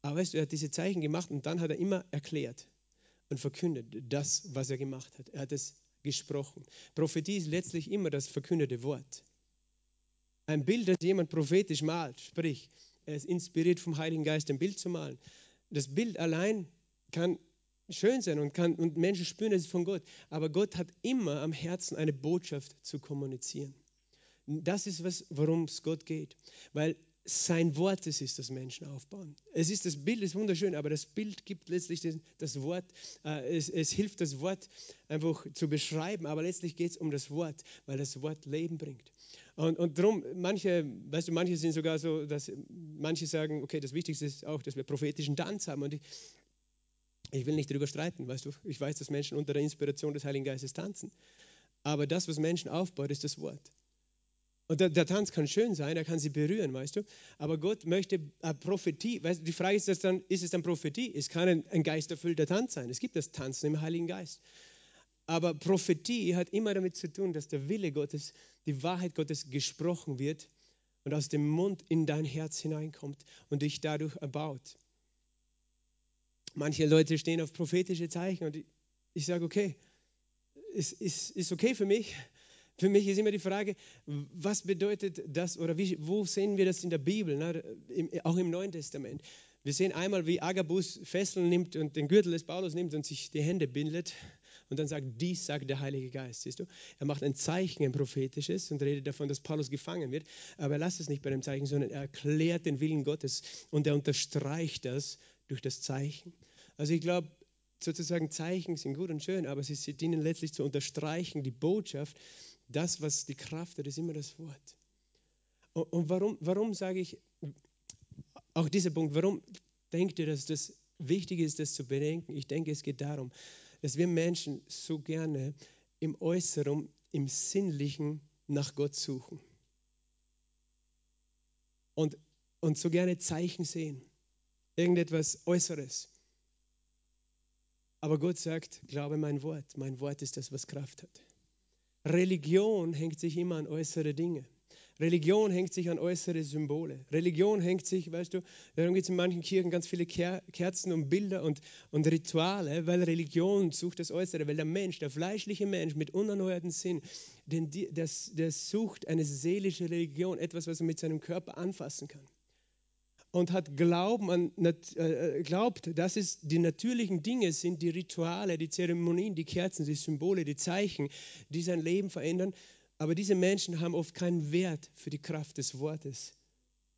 A: Aber weißt du, er hat diese Zeichen gemacht und dann hat er immer erklärt und verkündet das, was er gemacht hat. Er hat es gesprochen. Prophetie ist letztlich immer das verkündete Wort. Ein Bild, das jemand prophetisch malt, sprich, er ist inspiriert vom Heiligen Geist, ein Bild zu malen. Das Bild allein kann schön sein und, kann, und Menschen spüren, es ist von Gott. Aber Gott hat immer am Herzen eine Botschaft zu kommunizieren. Das ist, was, worum es Gott geht. Weil sein Wort es ist, das Menschen aufbauen. Es ist das Bild ist wunderschön, aber das Bild gibt letztlich das, Wort. Äh, es, es, hilft das Wort einfach zu beschreiben, aber letztlich geht es um das Wort, weil das Wort Leben bringt. Und, und darum, manche, weißt du, manche sind sogar so, dass manche sagen, okay, das Wichtigste ist auch, dass wir prophetischen Tanz haben. Und ich, Ich will nicht darüber streiten, weißt du. Ich weiß, dass Menschen unter der Inspiration des Heiligen Geistes tanzen. Aber das, was Menschen aufbaut, ist das Wort. Und der, der, Tanz kann schön sein, er kann sie berühren, weißt du. Aber Gott möchte eine Prophetie. Weißt die Frage ist, das dann, ist es dann Prophetie? Es kann ein, ein geisterfüllter Tanz sein. Es gibt das Tanzen im Heiligen Geist. Aber Prophetie hat immer damit zu tun, dass der Wille Gottes, die Wahrheit Gottes gesprochen wird und aus dem Mund in dein Herz hineinkommt und dich dadurch erbaut. Manche Leute stehen auf prophetische Zeichen und ich, ich sage, okay, ist, ist, ist okay für mich. Für mich ist immer die Frage, was bedeutet das oder wie, wo sehen wir das in der Bibel, ne? Im, auch im Neuen Testament. Wir sehen einmal, wie Agabus Fesseln nimmt und den Gürtel des Paulus nimmt und sich die Hände bindet und dann sagt, dies sagt der Heilige Geist. Siehst du? Er macht ein Zeichen, ein prophetisches und redet davon, dass Paulus gefangen wird. Aber er lässt es nicht bei dem Zeichen, sondern er erklärt den Willen Gottes und er unterstreicht das durch das Zeichen. Also ich glaube, sozusagen Zeichen sind gut und schön, aber sie dienen letztlich zu unterstreichen die Botschaft. Das, was die Kraft hat, ist immer das Wort. Und warum, warum sage ich auch dieser Punkt, warum denkt ihr, dass das wichtig ist, das zu bedenken? Ich denke, es geht darum, dass wir Menschen so gerne im Äußeren, im Sinnlichen nach Gott suchen. Und, und so gerne Zeichen sehen. Irgendetwas Äußeres. Aber Gott sagt, glaube mein Wort. Mein Wort ist das, was Kraft hat. Religion hängt sich immer an äußere Dinge. Religion hängt sich an äußere Symbole. Religion hängt sich, weißt du, darum gibt es in manchen Kirchen ganz viele Kerzen und Bilder und, und Rituale, weil Religion sucht das Äußere, weil der Mensch, der fleischliche Mensch mit unerneuerten Sinn, den, das, der sucht eine seelische Religion, etwas, was er mit seinem Körper anfassen kann und hat Glauben an, äh, äh, glaubt, dass es die natürlichen Dinge sind, die Rituale, die Zeremonien, die Kerzen, die Symbole, die Zeichen, die sein Leben verändern. Aber diese Menschen haben oft keinen Wert für die Kraft des Wortes,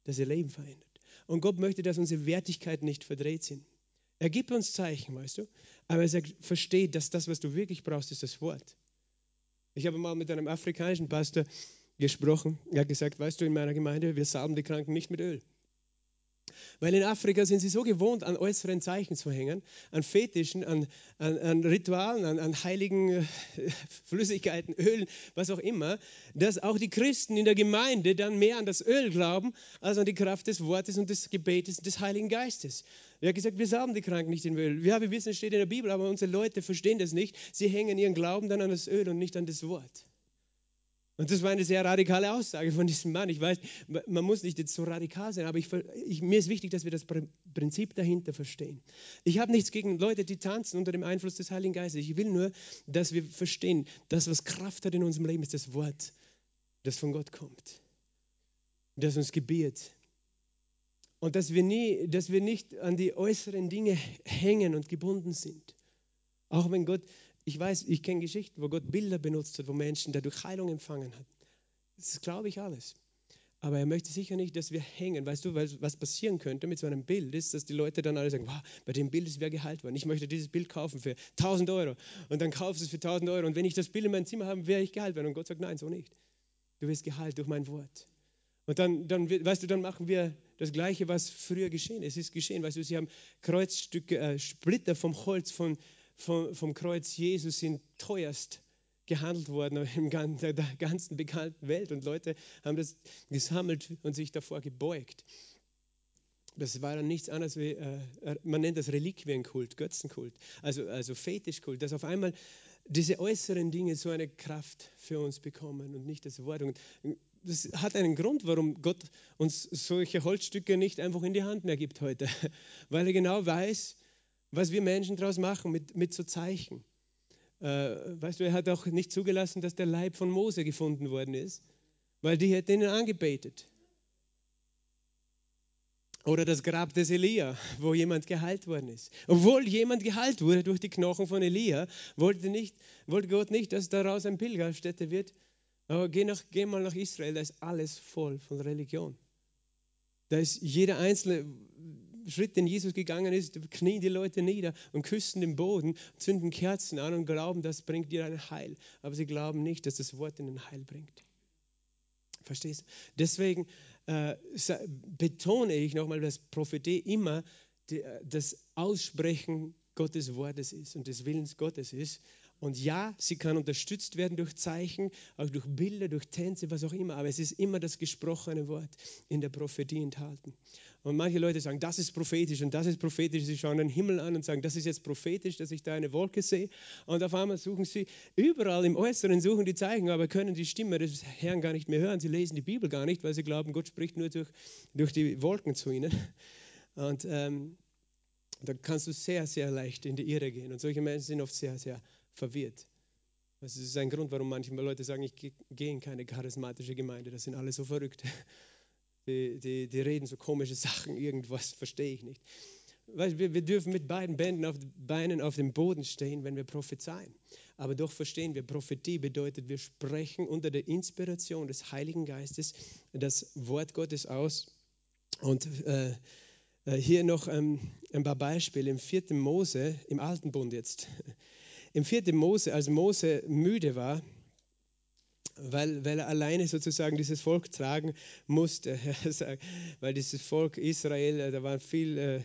A: das ihr Leben verändert. Und Gott möchte, dass unsere Wertigkeiten nicht verdreht sind. Er gibt uns Zeichen, weißt du, aber er sagt, versteht, dass das, was du wirklich brauchst, ist das Wort. Ich habe mal mit einem afrikanischen Pastor gesprochen. Er hat gesagt, weißt du, in meiner Gemeinde, wir salben die Kranken nicht mit Öl. Weil in Afrika sind sie so gewohnt, an äußeren Zeichen zu hängen, an Fetischen, an, an, an Ritualen, an, an heiligen äh, Flüssigkeiten, Ölen, was auch immer, dass auch die Christen in der Gemeinde dann mehr an das Öl glauben, als an die Kraft des Wortes und des Gebetes des Heiligen Geistes. Er hat gesagt, wir sagen die Kranken nicht in Öl. Ja, wir wissen, es steht in der Bibel, aber unsere Leute verstehen das nicht. Sie hängen ihren Glauben dann an das Öl und nicht an das Wort. Und das war eine sehr radikale Aussage von diesem Mann. Ich weiß, man muss nicht jetzt so radikal sein, aber ich, ich, mir ist wichtig, dass wir das Prinzip dahinter verstehen. Ich habe nichts gegen Leute, die tanzen unter dem Einfluss des Heiligen Geistes. Ich will nur, dass wir verstehen, das, was Kraft hat in unserem Leben, ist das Wort, das von Gott kommt, das uns gebiert. Und dass wir, nie, dass wir nicht an die äußeren Dinge hängen und gebunden sind. Auch wenn Gott ich weiß, ich kenne Geschichten, wo Gott Bilder benutzt hat, wo Menschen dadurch Heilung empfangen haben. Das glaube ich alles. Aber er möchte sicher nicht, dass wir hängen. Weißt du, was passieren könnte mit so einem Bild ist, dass die Leute dann alle sagen, wow, bei dem Bild ist wer geheilt worden. Ich möchte dieses Bild kaufen für 1000 Euro. Und dann kaufst du es für 1000 Euro. Und wenn ich das Bild in meinem Zimmer habe, wäre ich geheilt worden. Und Gott sagt, nein, so nicht. Du wirst geheilt durch mein Wort. Und dann, dann, weißt du, dann machen wir das Gleiche, was früher geschehen ist. Es ist geschehen. Weißt du, sie haben Kreuzstücke, äh, Splitter vom Holz von, vom, vom Kreuz Jesus sind teuerst gehandelt worden in der ganzen bekannten Welt. Und Leute haben das gesammelt und sich davor gebeugt. Das war dann nichts anderes wie, äh, äh, man nennt das Reliquienkult, Götzenkult, also, also Fetischkult, dass auf einmal diese äußeren Dinge so eine Kraft für uns bekommen und nicht das Wort. Und das hat einen Grund, warum Gott uns solche Holzstücke nicht einfach in die Hand mehr gibt heute, weil er genau weiß, was wir Menschen daraus machen mit, mit so Zeichen. Äh, weißt du, er hat auch nicht zugelassen, dass der Leib von Mose gefunden worden ist, weil die hätten ihn angebetet. Oder das Grab des Elia, wo jemand geheilt worden ist. Obwohl jemand geheilt wurde durch die Knochen von Elia, wollte, nicht, wollte Gott nicht, dass daraus eine Pilgerstätte wird. Aber geh, nach, geh mal nach Israel, da ist alles voll von Religion. Da ist jeder einzelne, Schritt, den Jesus gegangen ist, knien die Leute nieder und küssen den Boden, zünden Kerzen an und glauben, das bringt dir ein Heil. Aber sie glauben nicht, dass das Wort ihnen Heil bringt. Verstehst du? Deswegen äh, betone ich nochmal, dass Prophetie immer die, äh, das Aussprechen Gottes Wortes ist und des Willens Gottes ist. Und ja, sie kann unterstützt werden durch Zeichen, auch durch Bilder, durch Tänze, was auch immer, aber es ist immer das gesprochene Wort in der Prophetie enthalten. Und manche Leute sagen, das ist prophetisch und das ist prophetisch. Sie schauen den Himmel an und sagen, das ist jetzt prophetisch, dass ich da eine Wolke sehe. Und auf einmal suchen sie überall im Äußeren, suchen die Zeichen, aber können die Stimme des Herrn gar nicht mehr hören. Sie lesen die Bibel gar nicht, weil sie glauben, Gott spricht nur durch, durch die Wolken zu ihnen. Und ähm, da kannst du sehr, sehr leicht in die Irre gehen. Und solche Menschen sind oft sehr, sehr verwirrt. Das ist ein Grund, warum manche Leute sagen, ich gehe in keine charismatische Gemeinde. Das sind alle so verrückt. Die, die, die reden so komische Sachen, irgendwas verstehe ich nicht. Wir, wir dürfen mit beiden Bänden auf, Beinen auf dem Boden stehen, wenn wir prophezeien. Aber doch verstehen wir, Prophetie bedeutet, wir sprechen unter der Inspiration des Heiligen Geistes das Wort Gottes aus. Und äh, äh hier noch ähm, ein paar Beispiele im 4. Mose, im Alten Bund jetzt. Im 4. Mose, als Mose müde war, weil, weil er alleine sozusagen dieses Volk tragen musste, weil dieses Volk Israel, äh, da war viel äh,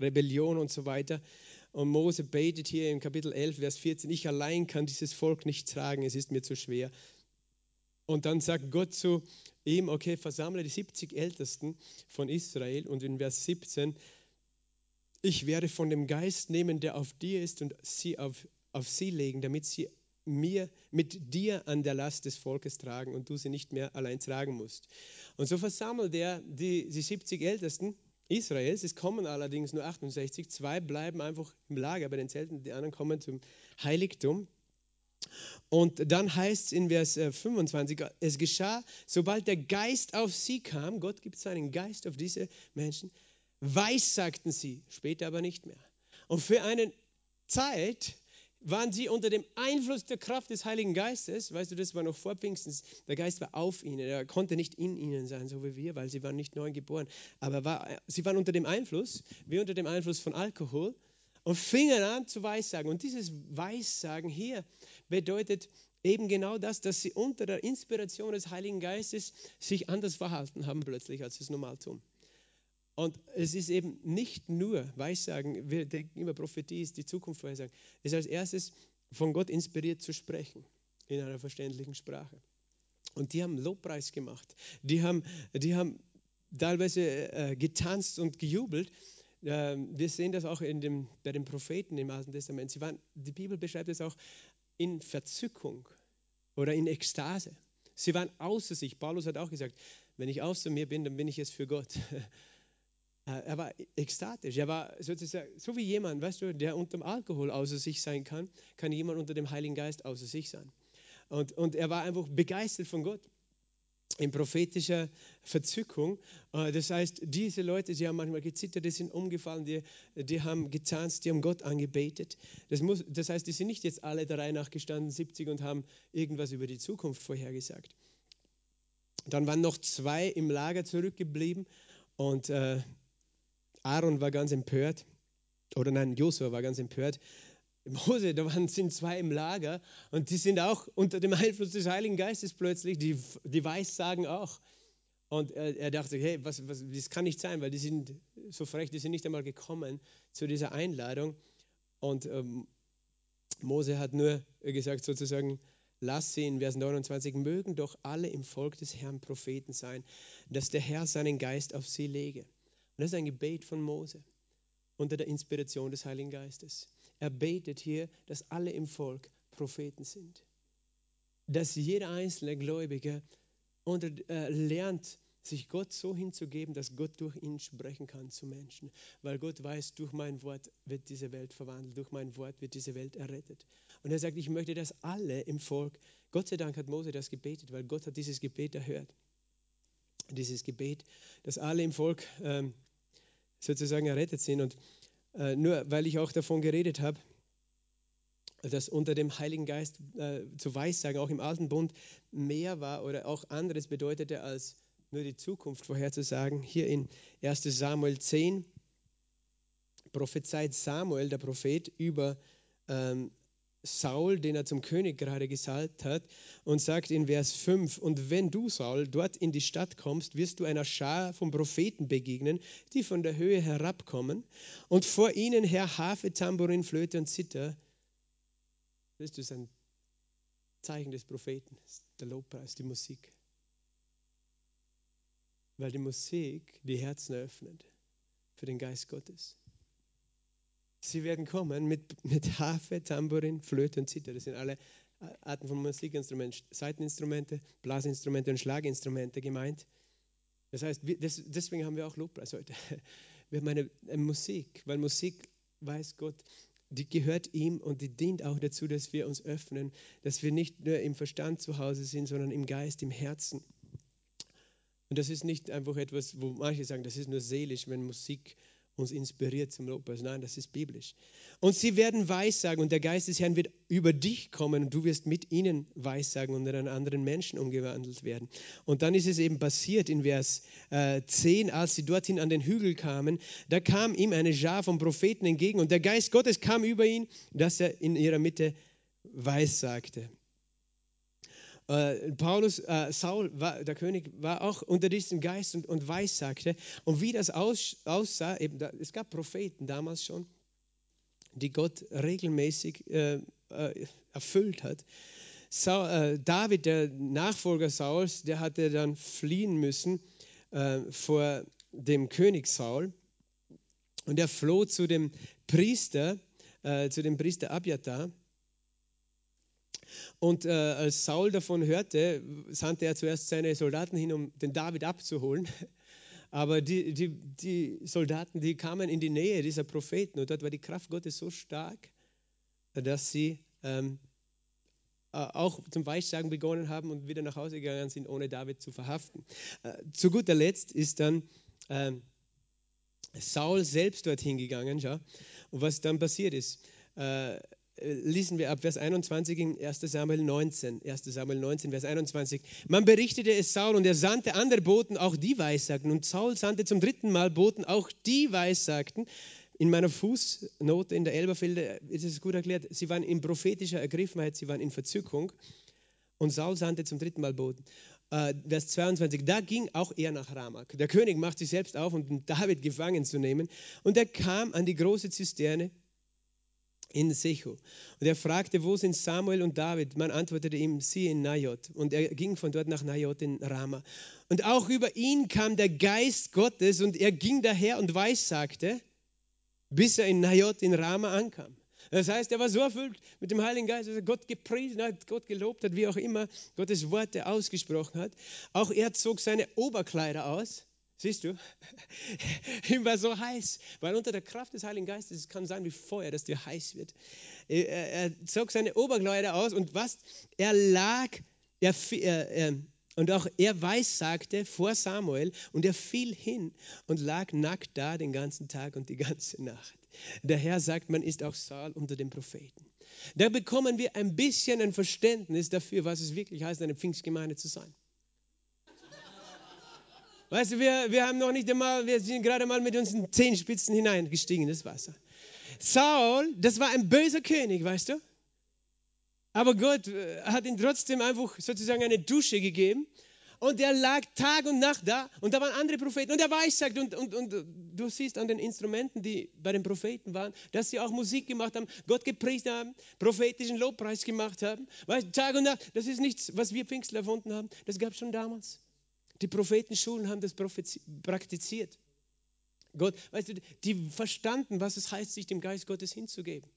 A: Rebellion und so weiter. Und Mose betet hier im Kapitel 11, Vers 14, ich allein kann dieses Volk nicht tragen, es ist mir zu schwer. Und dann sagt Gott zu ihm, okay, versammle die 70 Ältesten von Israel. Und in Vers 17, ich werde von dem Geist nehmen, der auf dir ist, und sie auf auf sie legen, damit sie mir mit dir an der Last des Volkes tragen und du sie nicht mehr allein tragen musst. Und so versammelt er die, die 70 Ältesten Israels. Es kommen allerdings nur 68. Zwei bleiben einfach im Lager bei den Zelten, die anderen kommen zum Heiligtum. Und dann heißt es in Vers 25, äh, es geschah, sobald der Geist auf sie kam, Gott gibt seinen Geist auf diese Menschen, weissagten sie, später aber nicht mehr. Und für eine Zeit waren sie unter dem Einfluss der Kraft des Heiligen Geistes. Weißt du, das war noch vor Pfingstens. Der Geist war auf ihnen. Er konnte nicht in ihnen sein, so wie wir, weil sie waren nicht neu geboren. Aber war, sie waren unter dem Einfluss, wie unter dem Einfluss von Alkohol und fingen an zu Weissagen. Und dieses Weissagen hier bedeutet eben genau das, dass sie unter der Inspiration des Heiligen Geistes sich anders verhalten haben plötzlich, als sie es normal tun. Und es ist eben nicht nur Weissagen, wir denken immer, Prophetie ist die Zukunft Weissagen. Es ist als erstes von Gott inspiriert zu sprechen in einer verständlichen Sprache. Und die haben Lobpreis gemacht. Die haben, die haben teilweise äh, getanzt und gejubelt. Äh, wir sehen das auch in dem, bei den Propheten im Alten Testament. Sie waren, die Bibel beschreibt es auch in Verzückung oder in Ekstase. Sie waren außer sich. Paulus hat auch gesagt, wenn ich außer mir bin, dann bin ich es für Gott. Äh, er war ekstatisch. Er war sozusagen so wie jemand, weißt du, der unter dem Alkohol außer sich sein kann, kann jemand unter dem Heiligen Geist außer sich sein. Und, und er war einfach begeistert von Gott in prophetischer Verzückung. Äh, das heißt, diese Leute, sie haben manchmal gezittert, die sind umgefallen, die, die haben getanzt, die haben Gott angebetet. Das, muss, das heißt, die sind nicht jetzt alle der Reihe nach gestanden, 70 und haben irgendwas über die Zukunft vorhergesagt. Dann waren noch zwei im Lager zurückgeblieben und äh, Aaron war ganz empört, oder nein, Josua war ganz empört. Mose, da waren, sind zwei im Lager und die sind auch unter dem Einfluss des Heiligen Geistes plötzlich, die, die Weissagen auch. Und er, er dachte, hey, was, was, das kann nicht sein, weil die sind so frech, die sind nicht einmal gekommen zu dieser Einladung. Und ähm, Mose hat nur gesagt, sozusagen, lass sie in Vers 29, mögen doch alle im Volk des Herrn Propheten sein, dass der Herr seinen Geist auf sie lege. Das ist ein Gebet von Mose unter der Inspiration des Heiligen Geistes. Er betet hier, dass alle im Volk Propheten sind. Dass jeder einzelne Gläubige unter, äh, lernt, sich Gott so hinzugeben, dass Gott durch ihn sprechen kann zu Menschen. Weil Gott weiß, durch mein Wort wird diese Welt verwandelt, durch mein Wort wird diese Welt errettet. Und er sagt, ich möchte, dass alle im Volk, Gott sei Dank hat Mose das gebetet, weil Gott hat dieses Gebet erhört. Dieses Gebet, dass alle im Volk ähm, sozusagen errettet sind. Und äh, nur weil ich auch davon geredet habe, dass unter dem Heiligen Geist äh, zu Weissagen auch im Alten Bund mehr war oder auch anderes bedeutete als nur die Zukunft vorherzusagen. Hier in 1 Samuel 10 prophezeit Samuel, der Prophet, über ähm, Saul, den er zum König gerade gesalbt hat, und sagt in Vers 5, und wenn du, Saul, dort in die Stadt kommst, wirst du einer Schar von Propheten begegnen, die von der Höhe herabkommen, und vor ihnen her Harfe, Tambourin, Flöte und Zither. Das ist ein Zeichen des Propheten, der Lobpreis, die Musik. Weil die Musik die Herzen öffnet für den Geist Gottes. Sie werden kommen mit, mit Harfe, Tambourin, Flöte und Zither. Das sind alle Arten von Musikinstrumenten, Seiteninstrumente, Blasinstrumente und Schlaginstrumente gemeint. Das heißt, das, deswegen haben wir auch Lobpreis heute. Wir haben eine, eine Musik, weil Musik, weiß Gott, die gehört ihm und die dient auch dazu, dass wir uns öffnen, dass wir nicht nur im Verstand zu Hause sind, sondern im Geist, im Herzen. Und das ist nicht einfach etwas, wo manche sagen, das ist nur seelisch, wenn Musik uns inspiriert zum Lobpreis. Nein, das ist biblisch. Und sie werden Weissagen und der Geist des Herrn wird über dich kommen und du wirst mit ihnen Weissagen und in einen anderen Menschen umgewandelt werden. Und dann ist es eben passiert in Vers äh, 10, als sie dorthin an den Hügel kamen, da kam ihm eine Schar von Propheten entgegen und der Geist Gottes kam über ihn, dass er in ihrer Mitte Weissagte. Äh, Paulus, äh, Saul, war, der König, war auch unter diesem Geist und, und weissagte. Und wie das aus, aussah, eben, da, es gab Propheten damals schon, die Gott regelmäßig äh, äh erfüllt hat. Saul, äh, David, der Nachfolger Sauls, der hatte dann fliehen müssen vor dem König Saul. Und er floh zu dem Priester, zu dem Priester Abiathar. Und äh, als Saul davon hörte, sandte er zuerst seine Soldaten hin, um den David abzuholen. Aber die, die, die Soldaten, die kamen in die Nähe dieser Propheten und dort war die Kraft Gottes so stark, dass sie ähm, äh, auch zum Weissagen begonnen haben und wieder nach Hause gegangen sind, ohne David zu verhaften. Äh, zu guter Letzt ist dann ähm, Saul selbst dorthin gegangen. Ja? Und was dann passiert ist, äh, lesen wir ab Vers 21 in 1 Samuel 19. 1 Samuel 19, Vers 21. Man berichtete es Saul und er sandte andere Boten, auch die weissagten. Und Saul sandte zum dritten Mal Boten, auch die weissagten. In meiner Fußnote in der Elberfelder ist es gut erklärt, sie waren in prophetischer Ergriffenheit, sie waren in Verzückung. Und Saul sandte zum dritten Mal Boten. Äh, Vers 22, da ging auch er nach Ramak. Der König macht sich selbst auf, um David gefangen zu nehmen. Und er kam an die große Zisterne in Sechu. Und er fragte, wo sind Samuel und David? Man antwortete ihm, sie in Najot. Und er ging von dort nach Najot in Rama. Und auch über ihn kam der Geist Gottes und er ging daher und weissagte, bis er in Najot in Rama ankam. Das heißt, er war so erfüllt mit dem Heiligen Geist, dass er Gott gepriesen hat, Gott gelobt hat, wie auch immer Gottes Worte ausgesprochen hat. Auch er zog seine Oberkleider aus Siehst du? Ihm war so heiß, weil unter der Kraft des Heiligen Geistes es kann sein wie Feuer, dass dir heiß wird. Er, er zog seine Oberkleider aus und was? Er lag, er, er, und auch er weissagte vor Samuel und er fiel hin und lag nackt da den ganzen Tag und die ganze Nacht. Der Herr sagt, man ist auch Saul unter den Propheten. Da bekommen wir ein bisschen ein Verständnis dafür, was es wirklich heißt, eine Pfingstgemeinde zu sein. Weißt du, wir, wir haben noch nicht einmal, wir sind gerade mal mit unseren Zehenspitzen hineingestiegen in das Wasser. Saul, das war ein böser König, weißt du? Aber Gott äh, hat ihm trotzdem einfach sozusagen eine Dusche gegeben. Und er lag Tag und Nacht da und da waren andere Propheten und er weissagt und, und, und du siehst an den Instrumenten, die bei den Propheten waren, dass sie auch Musik gemacht haben, Gott gepriesen haben, prophetischen Lobpreis gemacht haben. Weißt, Tag und Nacht, das ist nichts, was wir Pfingstler erfunden haben, das gab es schon damals. Die Prophetenschulen haben das praktiziert. Gott, weißt du, die verstanden, was es heißt, sich dem Geist Gottes hinzugeben.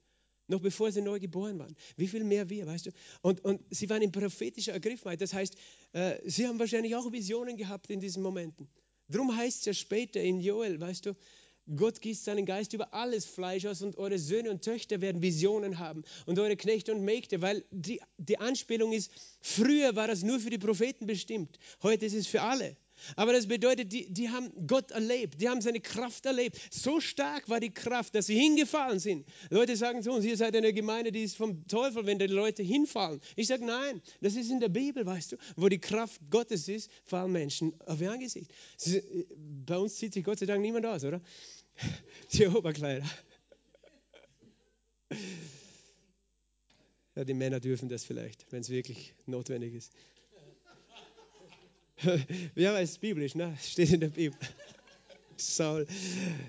A: Noch bevor sie neu geboren waren. Wie viel mehr wir, weißt du? Und, und sie waren in prophetischer Ergriffenheit. Das heißt, äh, sie haben wahrscheinlich auch Visionen gehabt in diesen Momenten. Darum heißt es ja später in Joel, weißt du, Gott gießt seinen Geist über alles Fleisch aus und eure Söhne und Töchter werden Visionen haben und eure Knechte und Mägde, weil die, die Anspielung ist, früher war das nur für die Propheten bestimmt, heute ist es für alle. Aber das bedeutet, die, die haben Gott erlebt, die haben seine Kraft erlebt. So stark war die Kraft, dass sie hingefallen sind. Leute sagen zu uns, ihr seid eine Gemeinde, die ist vom Teufel, wenn die Leute hinfallen. Ich sage, nein, das ist in der Bibel, weißt du, wo die Kraft Gottes ist, fallen Menschen auf ihr Angesicht. Bei uns zieht sich Gott sei Dank niemand aus, oder? Die Oberkleider. Ja, die Männer dürfen das vielleicht, wenn es wirklich notwendig ist. ja, es ist biblisch, ne? Steht in der Bibel. Saul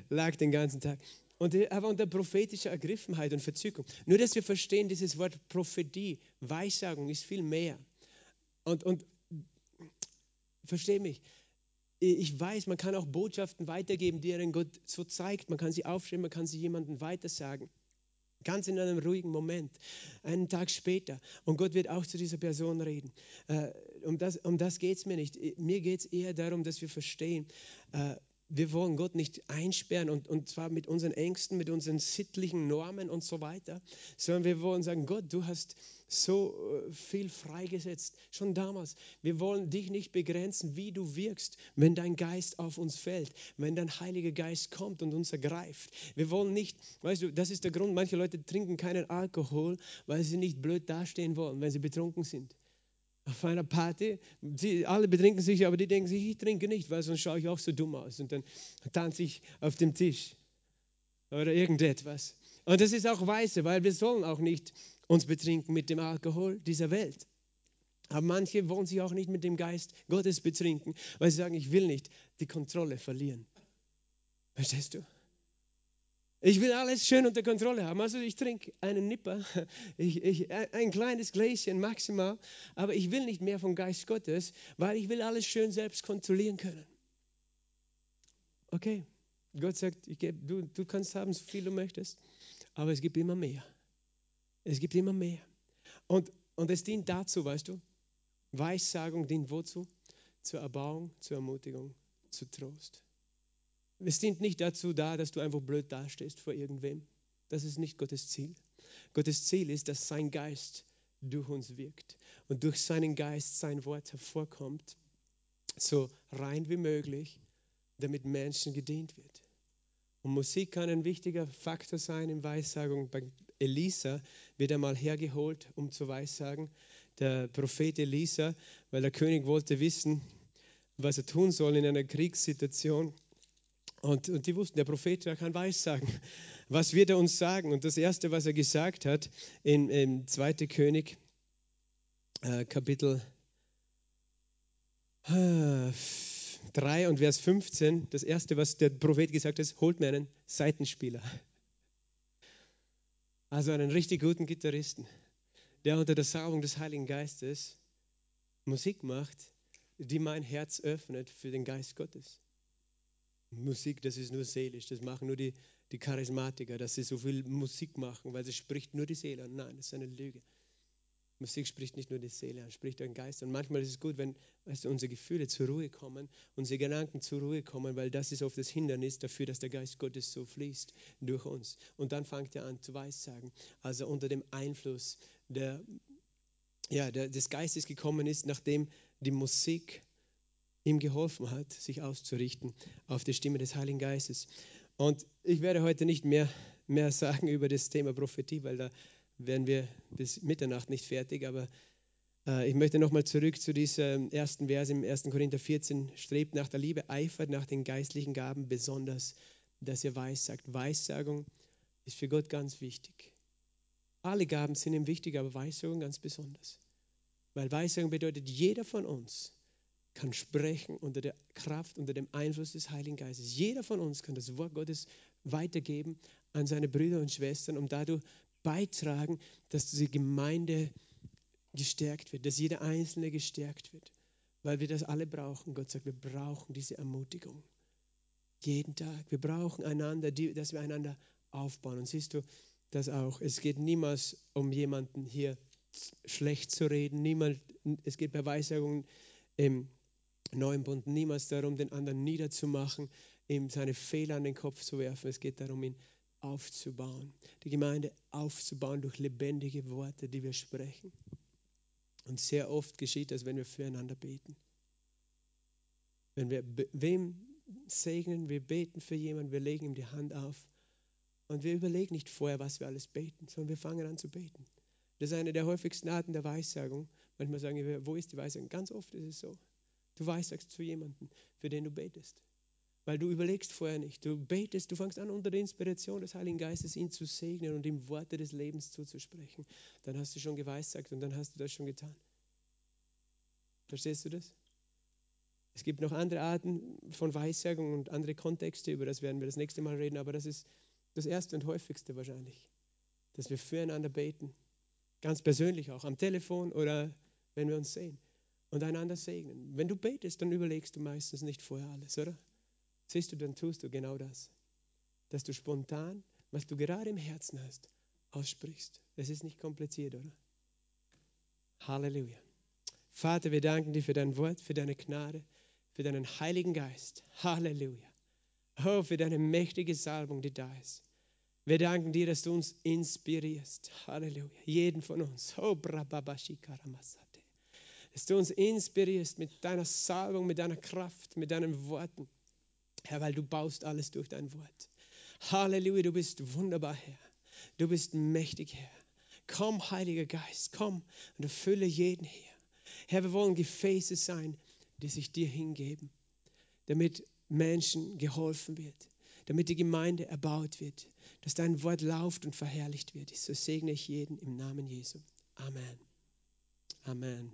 A: lag den ganzen Tag. Und er war unter prophetischer Ergriffenheit und Verzückung. Nur, dass wir verstehen, dieses Wort Prophetie, Weissagung ist viel mehr. Und, und versteh mich, ich weiß, man kann auch Botschaften weitergeben, die er Gott so zeigt. Man kann sie aufschreiben, man kann sie jemandem weitersagen. Ganz in einem ruhigen Moment, einen Tag später. Und Gott wird auch zu dieser Person reden. Äh, um das, um das geht es mir nicht. Mir geht es eher darum, dass wir verstehen, äh, wir wollen Gott nicht einsperren und, und zwar mit unseren Ängsten, mit unseren sittlichen Normen und so weiter, sondern wir wollen sagen, Gott, du hast so äh, viel freigesetzt, schon damals. Wir wollen dich nicht begrenzen, wie du wirkst, wenn dein Geist auf uns fällt, wenn dein Heiliger Geist kommt und uns ergreift. Wir wollen nicht, weißt du, das ist der Grund, manche Leute trinken keinen Alkohol, weil sie nicht blöd dastehen wollen, wenn sie betrunken sind auf einer Party. Sie, alle betrinken sich, aber die denken sich, ich trinke nicht, weil sonst schaue ich auch so dumm aus. Und dann tanze ich auf dem Tisch oder irgendetwas. Und das ist auch weise, weil wir sollen auch nicht uns betrinken mit dem Alkohol dieser Welt. Aber manche wollen sich auch nicht mit dem Geist Gottes betrinken, weil sie sagen, ich will nicht die Kontrolle verlieren. Verstehst du? Ich will alles schön unter Kontrolle haben. Also ich trinke einen Nipper, ich, ich, ein kleines Gläschen maximal, aber ich will nicht mehr vom Geist Gottes, weil ich will alles schön selbst kontrollieren können. Okay, Gott sagt, geb, du, du kannst haben, so viel du möchtest, aber es gibt immer mehr. Es gibt immer mehr. Und, und es dient dazu, weißt du, Weissagung dient wozu? Zur Erbauung, zur Ermutigung, zu Trost. Es dient nicht dazu da, dass du einfach blöd dastehst vor irgendwem. Das ist nicht Gottes Ziel. Gottes Ziel ist, dass sein Geist durch uns wirkt und durch seinen Geist sein Wort hervorkommt, so rein wie möglich, damit Menschen gedient wird. Und Musik kann ein wichtiger Faktor sein in Weissagung. Bei Elisa wird einmal hergeholt, um zu weissagen. Der Prophet Elisa, weil der König wollte wissen, was er tun soll in einer Kriegssituation. Und, und die wussten, der Prophet der kann Weissagen. Was wird er uns sagen? Und das Erste, was er gesagt hat in, in 2. König, äh, Kapitel äh, 3 und Vers 15, das Erste, was der Prophet gesagt hat, ist, holt mir einen Seitenspieler. Also einen richtig guten Gitarristen, der unter der Salbung des Heiligen Geistes Musik macht, die mein Herz öffnet für den Geist Gottes. Musik, das ist nur seelisch, das machen nur die, die Charismatiker, dass sie so viel Musik machen, weil sie spricht nur die Seele an. Nein, das ist eine Lüge. Musik spricht nicht nur die Seele an, spricht den Geist. Und manchmal ist es gut, wenn weißt unsere Gefühle zur Ruhe kommen, unsere Gedanken zur Ruhe kommen, weil das ist oft das Hindernis dafür, dass der Geist Gottes so fließt durch uns. Und dann fängt er an zu weissagen. Also unter dem Einfluss der, ja, der, des Geistes gekommen ist, nachdem die Musik ihm geholfen hat, sich auszurichten auf die Stimme des Heiligen Geistes. Und ich werde heute nicht mehr, mehr sagen über das Thema Prophetie, weil da werden wir bis Mitternacht nicht fertig. Aber äh, ich möchte nochmal zurück zu diesem ersten Vers im 1. Korinther 14. Strebt nach der Liebe, eifert nach den geistlichen Gaben, besonders, dass ihr weissagt. Weissagung ist für Gott ganz wichtig. Alle Gaben sind ihm wichtig, aber Weissagung ganz besonders. Weil Weissagung bedeutet, jeder von uns kann sprechen unter der Kraft, unter dem Einfluss des Heiligen Geistes. Jeder von uns kann das Wort Gottes weitergeben an seine Brüder und Schwestern, um dadurch beitragen, dass die Gemeinde gestärkt wird, dass jeder Einzelne gestärkt wird, weil wir das alle brauchen. Gott sagt, wir brauchen diese Ermutigung. Jeden Tag. Wir brauchen einander, dass wir einander aufbauen. Und siehst du das auch? Es geht niemals um jemanden hier schlecht zu reden. Niemand, es geht bei Weissagungen im neuen Bund niemals darum, den anderen niederzumachen, ihm seine Fehler an den Kopf zu werfen. Es geht darum, ihn aufzubauen, die Gemeinde aufzubauen durch lebendige Worte, die wir sprechen. Und sehr oft geschieht das, wenn wir füreinander beten. Wenn wir wem segnen, wir beten für jemanden, wir legen ihm die Hand auf und wir überlegen nicht vorher, was wir alles beten, sondern wir fangen an zu beten. Das ist eine der häufigsten Arten der Weissagung. Manchmal sagen wir, wo ist die Weissagung? Ganz oft ist es so. Du weissagst zu jemandem, für den du betest. weil du überlegst vorher nicht. Du betest, du fängst an, unter der Inspiration des Heiligen Geistes ihn zu segnen und ihm Worte des Lebens zuzusprechen. Dann hast du schon geweissagt und dann hast du das schon getan. Verstehst du das? Es gibt noch andere Arten von Weissagung und andere Kontexte, über das werden wir das nächste Mal reden, aber das ist das erste und häufigste wahrscheinlich, dass wir füreinander beten. Ganz persönlich auch, am Telefon oder wenn wir uns sehen und einander segnen. Wenn du betest, dann überlegst du meistens nicht vorher alles, oder? Siehst du, dann tust du genau das. Dass du spontan, was du gerade im Herzen hast, aussprichst. Das ist nicht kompliziert, oder? Halleluja. Vater, wir danken dir für dein Wort, für deine Gnade, für deinen Heiligen Geist. Halleluja. Oh, für deine mächtige Salbung, die da ist. Wir danken dir, dass du uns inspirierst. Halleluja. Jeden von uns. Oh, brababashi karamasate. Dass du uns inspirierst mit deiner Salbung, mit deiner Kraft, mit deinen Worten. Herr, weil du baust alles durch dein Wort. Halleluja, du bist wunderbar, Herr. Du bist mächtig, Herr. Komm, Heiliger Geist, komm und erfülle jeden hier. Herr, wir wollen Gefäße sein, die sich dir hingeben, damit Menschen geholfen wird, damit die Gemeinde erbaut wird, dass dein Wort lauft und verherrlicht wird. So segne ich jeden im Namen Jesu. Amen. Amen.